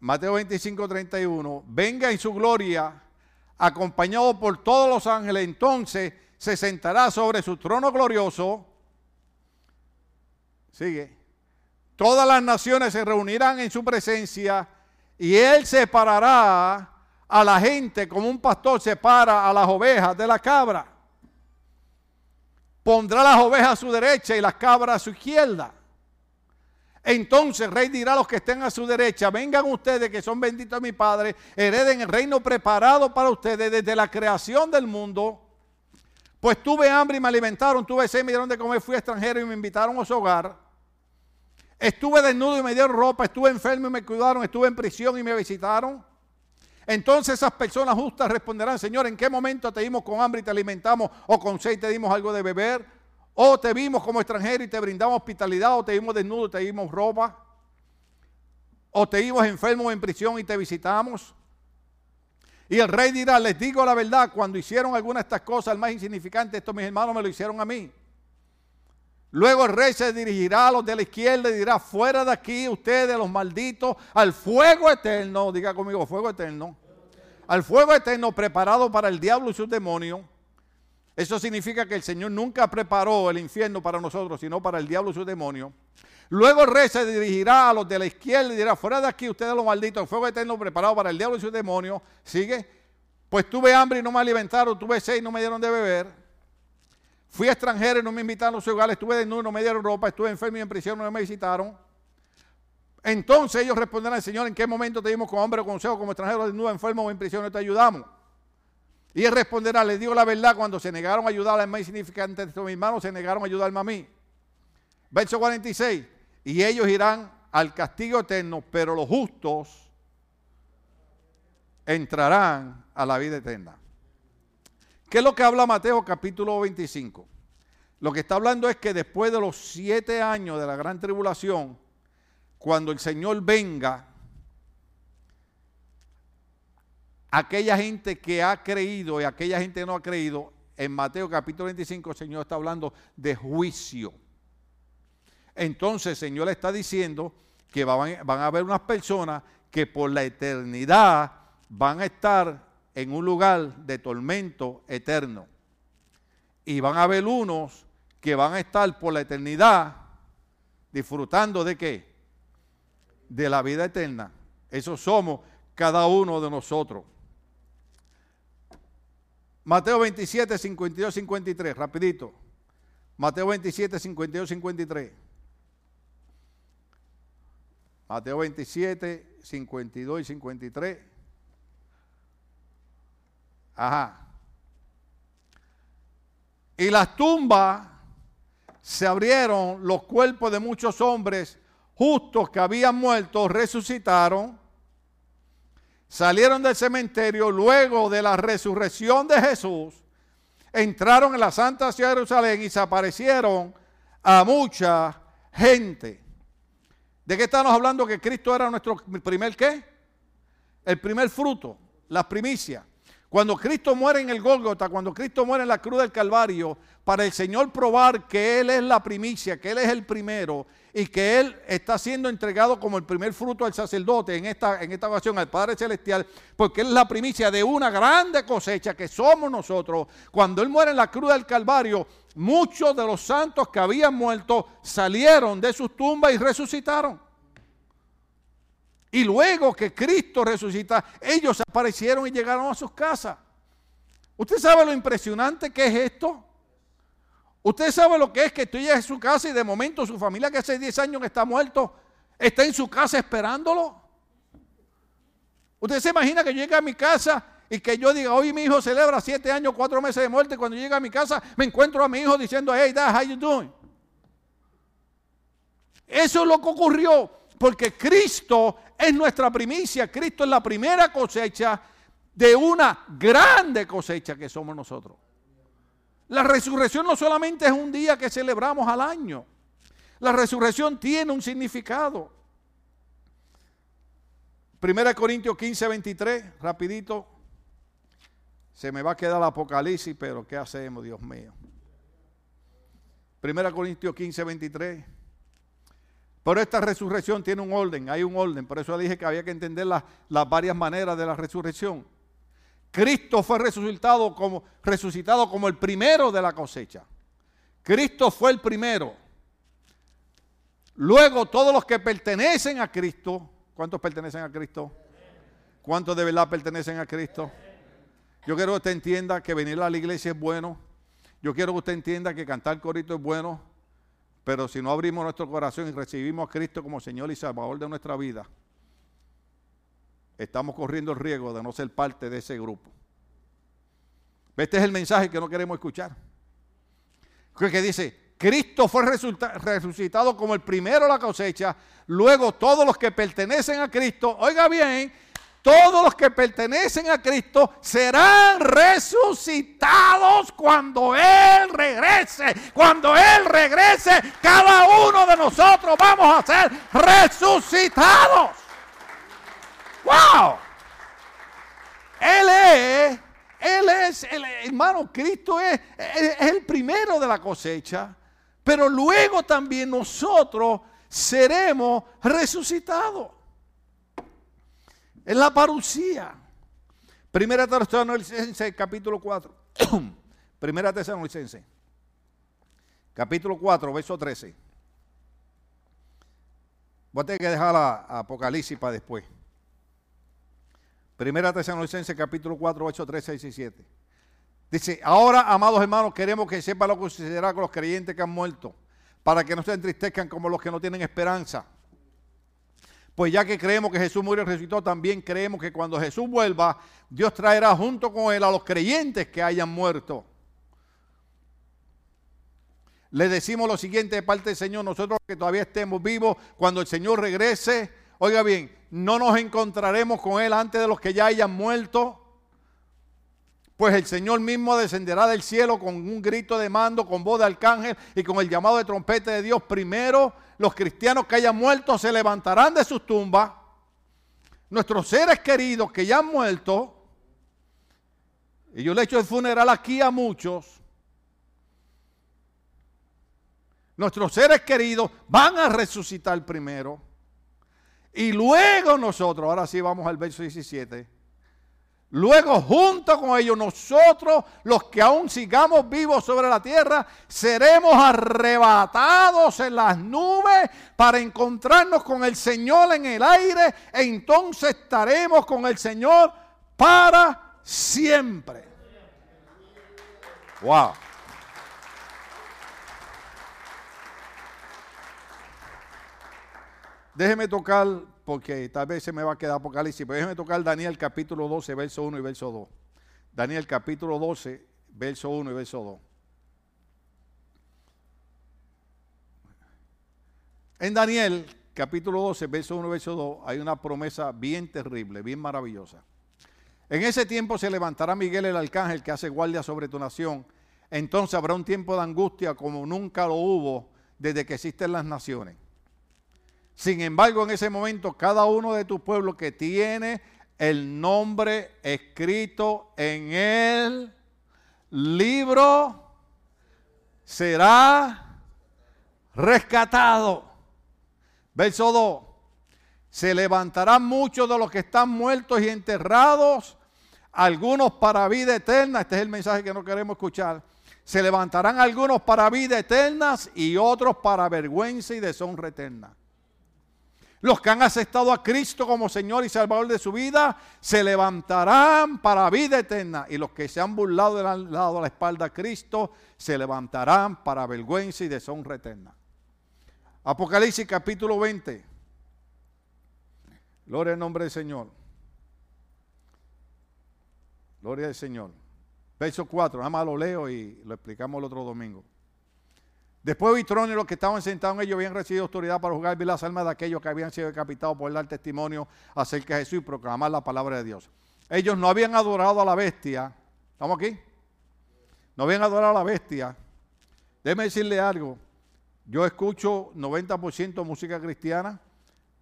Mateo 25, 31, venga en su gloria, acompañado por todos los ángeles, entonces se sentará sobre su trono glorioso. Sigue Todas las naciones se reunirán en su presencia y él separará a la gente como un pastor separa a las ovejas de la cabra. Pondrá las ovejas a su derecha y las cabras a su izquierda. Entonces el rey dirá a los que estén a su derecha, vengan ustedes que son benditos de mi Padre, hereden el reino preparado para ustedes desde la creación del mundo. Pues tuve hambre y me alimentaron, tuve sed y me dieron de comer, fui extranjero y me invitaron a su hogar. Estuve desnudo y me dieron ropa, estuve enfermo y me cuidaron, estuve en prisión y me visitaron. Entonces esas personas justas responderán, Señor, ¿en qué momento te dimos con hambre y te alimentamos o con sed y te dimos algo de beber? ¿O te vimos como extranjero y te brindamos hospitalidad o te vimos desnudo y te dimos ropa? ¿O te vimos enfermo en prisión y te visitamos? Y el rey dirá, les digo la verdad, cuando hicieron alguna de estas cosas, el más insignificante, esto mis hermanos me lo hicieron a mí. Luego el rey se dirigirá a los de la izquierda y dirá, fuera de aquí ustedes los malditos, al fuego eterno, diga conmigo, fuego eterno, al fuego eterno preparado para el diablo y sus demonios. Eso significa que el Señor nunca preparó el infierno para nosotros, sino para el diablo y sus demonios. Luego el rey se dirigirá a los de la izquierda y dirá, fuera de aquí ustedes los malditos, al fuego eterno preparado para el diablo y sus demonios. Sigue, pues tuve hambre y no me alimentaron, tuve sed y no me dieron de beber Fui extranjero y no me invitaron a su hogar, estuve desnudo no me dieron ropa, estuve enfermo y en prisión no me visitaron. Entonces ellos responderán al Señor, ¿en qué momento te dimos como hombre o consejo, como extranjero, desnudo, enfermo o en prisión no te ayudamos? Y él responderá, les digo la verdad, cuando se negaron a ayudar al más insignificante de mis manos, se negaron a ayudarme a mí. Verso 46, y ellos irán al castigo eterno, pero los justos entrarán a la vida eterna. ¿Qué es lo que habla Mateo capítulo 25? Lo que está hablando es que después de los siete años de la gran tribulación, cuando el Señor venga, aquella gente que ha creído y aquella gente que no ha creído, en Mateo capítulo 25 el Señor está hablando de juicio. Entonces el Señor está diciendo que van, van a haber unas personas que por la eternidad van a estar en un lugar de tormento eterno. Y van a haber unos que van a estar por la eternidad disfrutando de qué? De la vida eterna. Eso somos cada uno de nosotros. Mateo 27, 52, 53, rapidito. Mateo 27, 52, 53. Mateo 27, 52 y 53. Ajá. Y las tumbas se abrieron, los cuerpos de muchos hombres justos que habían muerto resucitaron, salieron del cementerio luego de la resurrección de Jesús, entraron en la Santa Ciudad de Jerusalén y se aparecieron a mucha gente. ¿De qué estamos hablando? Que Cristo era nuestro primer qué? El primer fruto, la primicia. Cuando Cristo muere en el Gólgota, cuando Cristo muere en la cruz del Calvario, para el Señor probar que Él es la primicia, que Él es el primero y que Él está siendo entregado como el primer fruto al sacerdote en esta, en esta ocasión al Padre Celestial, porque Él es la primicia de una grande cosecha que somos nosotros. Cuando Él muere en la cruz del Calvario, muchos de los santos que habían muerto salieron de sus tumbas y resucitaron. Y luego que Cristo resucita, ellos aparecieron y llegaron a sus casas. ¿Usted sabe lo impresionante que es esto? ¿Usted sabe lo que es que tú llegas a su casa y de momento su familia que hace 10 años está muerto, está en su casa esperándolo? ¿Usted se imagina que yo llegue a mi casa y que yo diga, hoy mi hijo celebra 7 años, 4 meses de muerte, y cuando llega a mi casa me encuentro a mi hijo diciendo, hey, dad, how you doing? Eso es lo que ocurrió porque Cristo es nuestra primicia, Cristo es la primera cosecha de una grande cosecha que somos nosotros. La resurrección no solamente es un día que celebramos al año, la resurrección tiene un significado. Primera Corintios 15, 23, rapidito. Se me va a quedar el Apocalipsis, pero ¿qué hacemos, Dios mío? Primera Corintios 15, 23. Pero esta resurrección tiene un orden, hay un orden. Por eso dije que había que entender las, varias maneras de la resurrección. Cristo fue resucitado como, resucitado como el primero de la cosecha. Cristo fue el primero. Luego todos los que pertenecen a Cristo, ¿cuántos pertenecen a Cristo? ¿Cuántos de verdad pertenecen a Cristo? Yo quiero que usted entienda que venir a la iglesia es bueno. Yo quiero que usted entienda que cantar corito es bueno. Pero si no abrimos nuestro corazón y recibimos a Cristo como Señor y Salvador de nuestra vida, estamos corriendo el riesgo de no ser parte de ese grupo. Este es el mensaje que no queremos escuchar. Que dice, Cristo fue resucitado como el primero la cosecha, luego todos los que pertenecen a Cristo, oiga bien, todos los que pertenecen a Cristo serán resucitados cuando Él regrese. Cuando Él regrese, cada uno de nosotros vamos a ser resucitados. ¡Wow! Él es, Él es, hermano, Cristo es el primero de la cosecha, pero luego también nosotros seremos resucitados. Es la parucía. Primera Tesalonicense, capítulo 4. Primera Tesalonicense, capítulo 4, verso 13. Voy a tener que dejar la Apocalipsis para después. Primera Tesalonicense, capítulo 4, verso 13 y 17. Dice, ahora, amados hermanos, queremos que sepan lo que sucederá con los creyentes que han muerto, para que no se entristezcan como los que no tienen esperanza. Pues ya que creemos que Jesús murió y resucitó, también creemos que cuando Jesús vuelva, Dios traerá junto con él a los creyentes que hayan muerto. Le decimos lo siguiente de parte del Señor, nosotros que todavía estemos vivos, cuando el Señor regrese, oiga bien, no nos encontraremos con Él antes de los que ya hayan muerto. Pues el Señor mismo descenderá del cielo con un grito de mando, con voz de arcángel y con el llamado de trompeta de Dios primero los cristianos que hayan muerto se levantarán de sus tumbas. Nuestros seres queridos que ya han muerto, y yo le he hecho el funeral aquí a muchos, nuestros seres queridos van a resucitar primero. Y luego nosotros, ahora sí vamos al verso 17 Luego, junto con ellos, nosotros, los que aún sigamos vivos sobre la tierra, seremos arrebatados en las nubes para encontrarnos con el Señor en el aire. E entonces estaremos con el Señor para siempre. Wow. Déjeme tocar porque tal vez se me va a quedar Apocalipsis, pero déjeme tocar Daniel capítulo 12, verso 1 y verso 2. Daniel capítulo 12, verso 1 y verso 2. En Daniel capítulo 12, verso 1 y verso 2 hay una promesa bien terrible, bien maravillosa. En ese tiempo se levantará Miguel el arcángel que hace guardia sobre tu nación. Entonces habrá un tiempo de angustia como nunca lo hubo desde que existen las naciones sin embargo, en ese momento, cada uno de tus pueblos que tiene el nombre escrito en el libro será rescatado. Verso 2. Se levantarán muchos de los que están muertos y enterrados, algunos para vida eterna. Este es el mensaje que no queremos escuchar. Se levantarán algunos para vida eterna y otros para vergüenza y deshonra eterna. Los que han aceptado a Cristo como Señor y Salvador de su vida se levantarán para vida eterna. Y los que se han burlado y han dado la espalda a Cristo se levantarán para vergüenza y deshonra eterna. Apocalipsis capítulo 20. Gloria al nombre del Señor. Gloria al Señor. Verso 4. Nada más lo leo y lo explicamos el otro domingo. Después Vitrón y los que estaban sentados en ellos habían recibido autoridad para juzgar las almas de aquellos que habían sido decapitados por dar testimonio acerca de Jesús y proclamar la palabra de Dios. Ellos no habían adorado a la bestia. ¿Estamos aquí? No habían adorado a la bestia. Déjeme decirle algo. Yo escucho 90% música cristiana,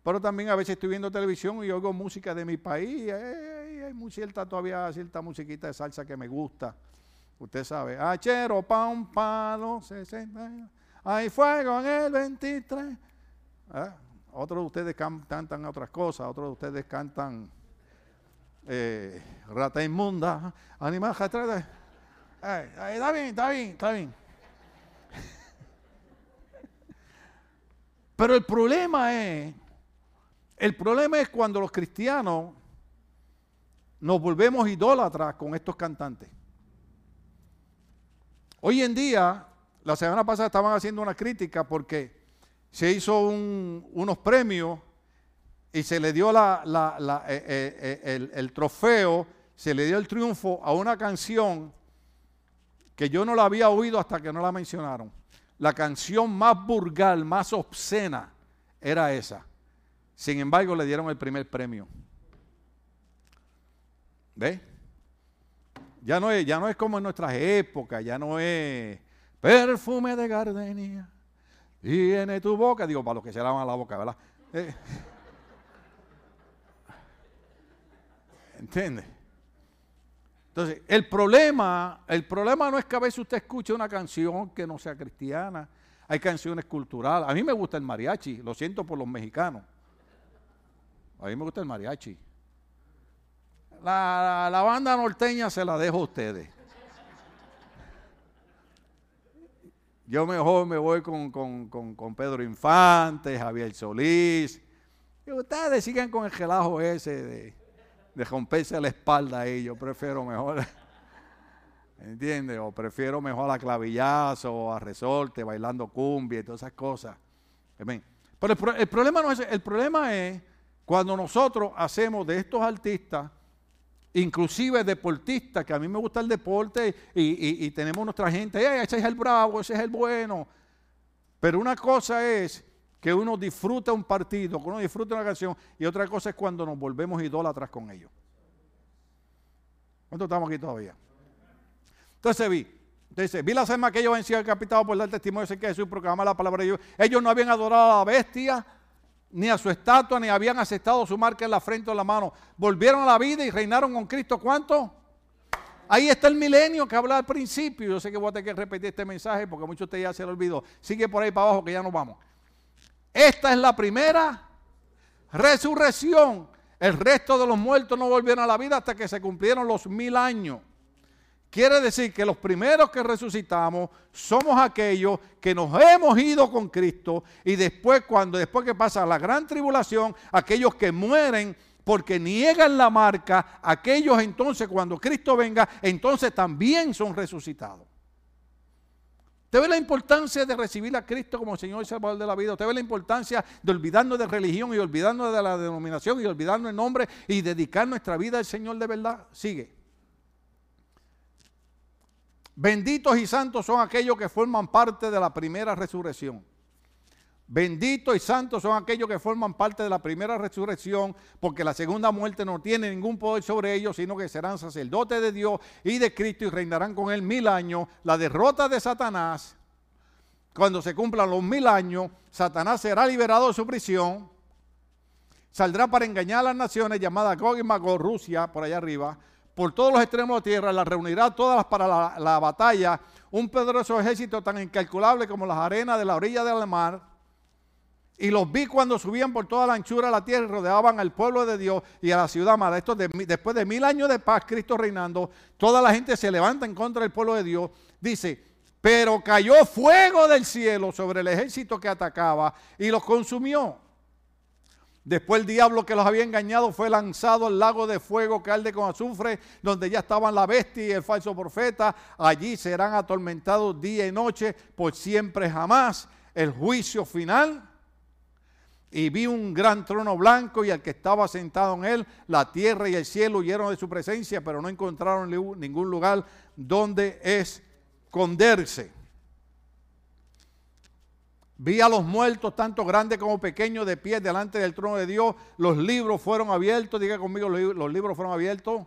pero también a veces estoy viendo televisión y oigo música de mi país. hay muy cierta todavía cierta musiquita de salsa que me gusta. Usted sabe, achero, pa' un palo, 60. Hay fuego en el 23. ¿Ah? Otros de ustedes cantan otras cosas, otros de ustedes cantan eh, rata inmunda, animal está bien, está bien, está bien. Pero el problema es, el problema es cuando los cristianos nos volvemos idólatras con estos cantantes. Hoy en día, la semana pasada estaban haciendo una crítica porque se hizo unos premios y se le dio eh, eh, eh, el, trofeo, se le dio el triunfo a una canción que yo no la había oído hasta que no la mencionaron. La canción más burgal, más obscena, era esa. Sin embargo, le dieron el primer premio. ¿Ve? Ya no es, ya no es como en nuestras épocas, ya no es perfume de gardenia. Tiene tu boca, digo, para los que se lavan la boca, ¿verdad? Eh. ¿Entiende? Entonces, el problema, el problema no es que a veces usted escuche una canción que no sea cristiana. Hay canciones culturales. A mí me gusta el mariachi, lo siento por los mexicanos. A mí me gusta el mariachi. La, banda norteña se la dejo a ustedes. Yo mejor me voy con, con, Pedro Infante, Javier Solís. Y ustedes sigan con el gelajo ese de, de romperse la espalda ahí. Yo prefiero mejor, ¿entiendes? O prefiero mejor a clavillazo, a resorte, bailando cumbia y todas esas cosas. Pero el, el, problema no es el problema es cuando nosotros hacemos de estos artistas inclusive deportistas, que a mí me gusta el deporte y, tenemos nuestra gente, ese es el bravo, ese es el bueno. Pero una cosa es que uno disfruta un partido, que uno disfruta una canción, y otra cosa es cuando nos volvemos idólatras con ellos. ¿Cuántos estamos aquí todavía? Entonces vi, entonces vi la semana que ellos vencían capitado por dar testimonio de que Jesús proclamaba la palabra de Dios. Ellos no habían adorado a la bestia, ni a su estatua, ni habían aceptado su marca en la frente o en la mano. Volvieron a la vida y reinaron con Cristo. ¿Cuánto? Ahí está el milenio que habla al principio. Yo sé que voy a tener que repetir este mensaje porque muchos de ustedes ya se lo olvidó. Sigue por ahí para abajo que ya nos vamos. Esta es la primera resurrección. El resto de los muertos no volvieron a la vida hasta que se cumplieron los mil años. Quiere decir que los primeros que resucitamos somos aquellos que nos hemos ido con Cristo y después cuando después que pasa la gran tribulación, aquellos que mueren porque niegan la marca, aquellos entonces cuando Cristo venga, entonces también son resucitados. ¿Usted ve la importancia de recibir a Cristo como Señor y Salvador de la vida? ¿Usted ve la importancia de olvidarnos de religión y olvidarnos de la denominación y olvidarnos el nombre y dedicar nuestra vida al Señor de verdad? Sigue. Benditos y santos son aquellos que forman parte de la primera resurrección. Benditos y santos son aquellos que forman parte de la primera resurrección, porque la segunda muerte no tiene ningún poder sobre ellos, sino que serán sacerdotes de Dios y de Cristo y reinarán con él mil años. La derrota de Satanás, cuando se cumplan los mil años, Satanás será liberado de su prisión, saldrá para engañar a las naciones llamadas Gog y Magog, Rusia, por allá arriba, por todos los extremos de la tierra, las reunirá todas para la, batalla, un poderoso ejército tan incalculable como las arenas de la orilla del mar. Y los vi cuando subían por toda la anchura de la tierra y rodeaban al pueblo de Dios y a la ciudad amada. Después de mil años de paz, Cristo reinando, toda la gente se levanta en contra del pueblo de Dios. Dice, pero cayó fuego del cielo sobre el ejército que atacaba y los consumió. Después el diablo que los había engañado fue lanzado al lago de fuego que arde con azufre, donde ya estaban la bestia y el falso profeta. Allí serán atormentados día y noche por siempre jamás. El juicio final. Y vi un gran trono blanco y al que estaba sentado en él, la tierra y el cielo huyeron de su presencia, pero no encontraron ningún lugar donde esconderse. Vi a los muertos, tanto grandes como pequeños, de pie delante del trono de Dios. Los libros fueron abiertos. Diga conmigo, los libros fueron abiertos.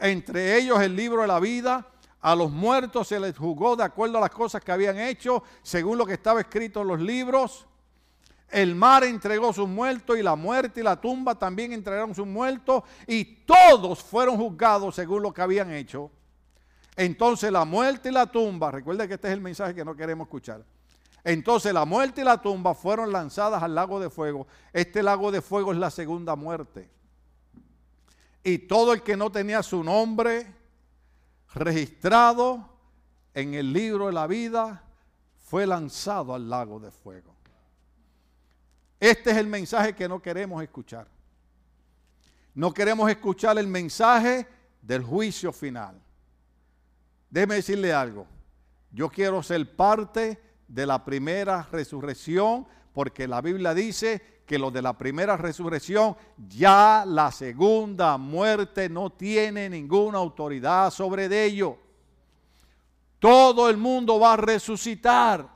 Entre ellos el libro de la vida. A los muertos se les juzgó de acuerdo a las cosas que habían hecho, según lo que estaba escrito en los libros. El mar entregó sus muertos y la muerte y la tumba también entregaron sus muertos y todos fueron juzgados según lo que habían hecho. Entonces la muerte y la tumba, recuerde que este es el mensaje que no queremos escuchar. Entonces la muerte y la tumba fueron lanzadas al lago de fuego. Este lago de fuego es la segunda muerte. Y todo el que no tenía su nombre registrado en el libro de la vida fue lanzado al lago de fuego. Este es el mensaje que no queremos escuchar. No queremos escuchar el mensaje del juicio final. Déjeme decirle algo. Yo quiero ser parte la primera resurrección, porque la Biblia dice que los de la primera resurrección, ya la segunda muerte no tiene ninguna autoridad sobre ellos. Todo el mundo va a resucitar,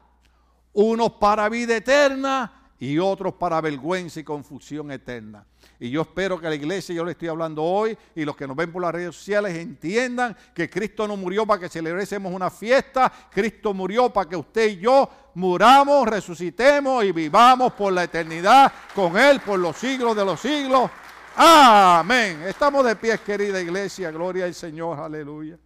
unos para vida eterna y otros para vergüenza y confusión eterna. Y yo espero que la iglesia, yo le estoy hablando hoy, y los que nos ven por las redes sociales entiendan que Cristo no murió para que celebremos una fiesta, Cristo murió para que usted y yo muramos, resucitemos y vivamos por la eternidad con Él por los siglos de los siglos. Amén. Estamos de pie, querida iglesia, gloria al Señor, aleluya.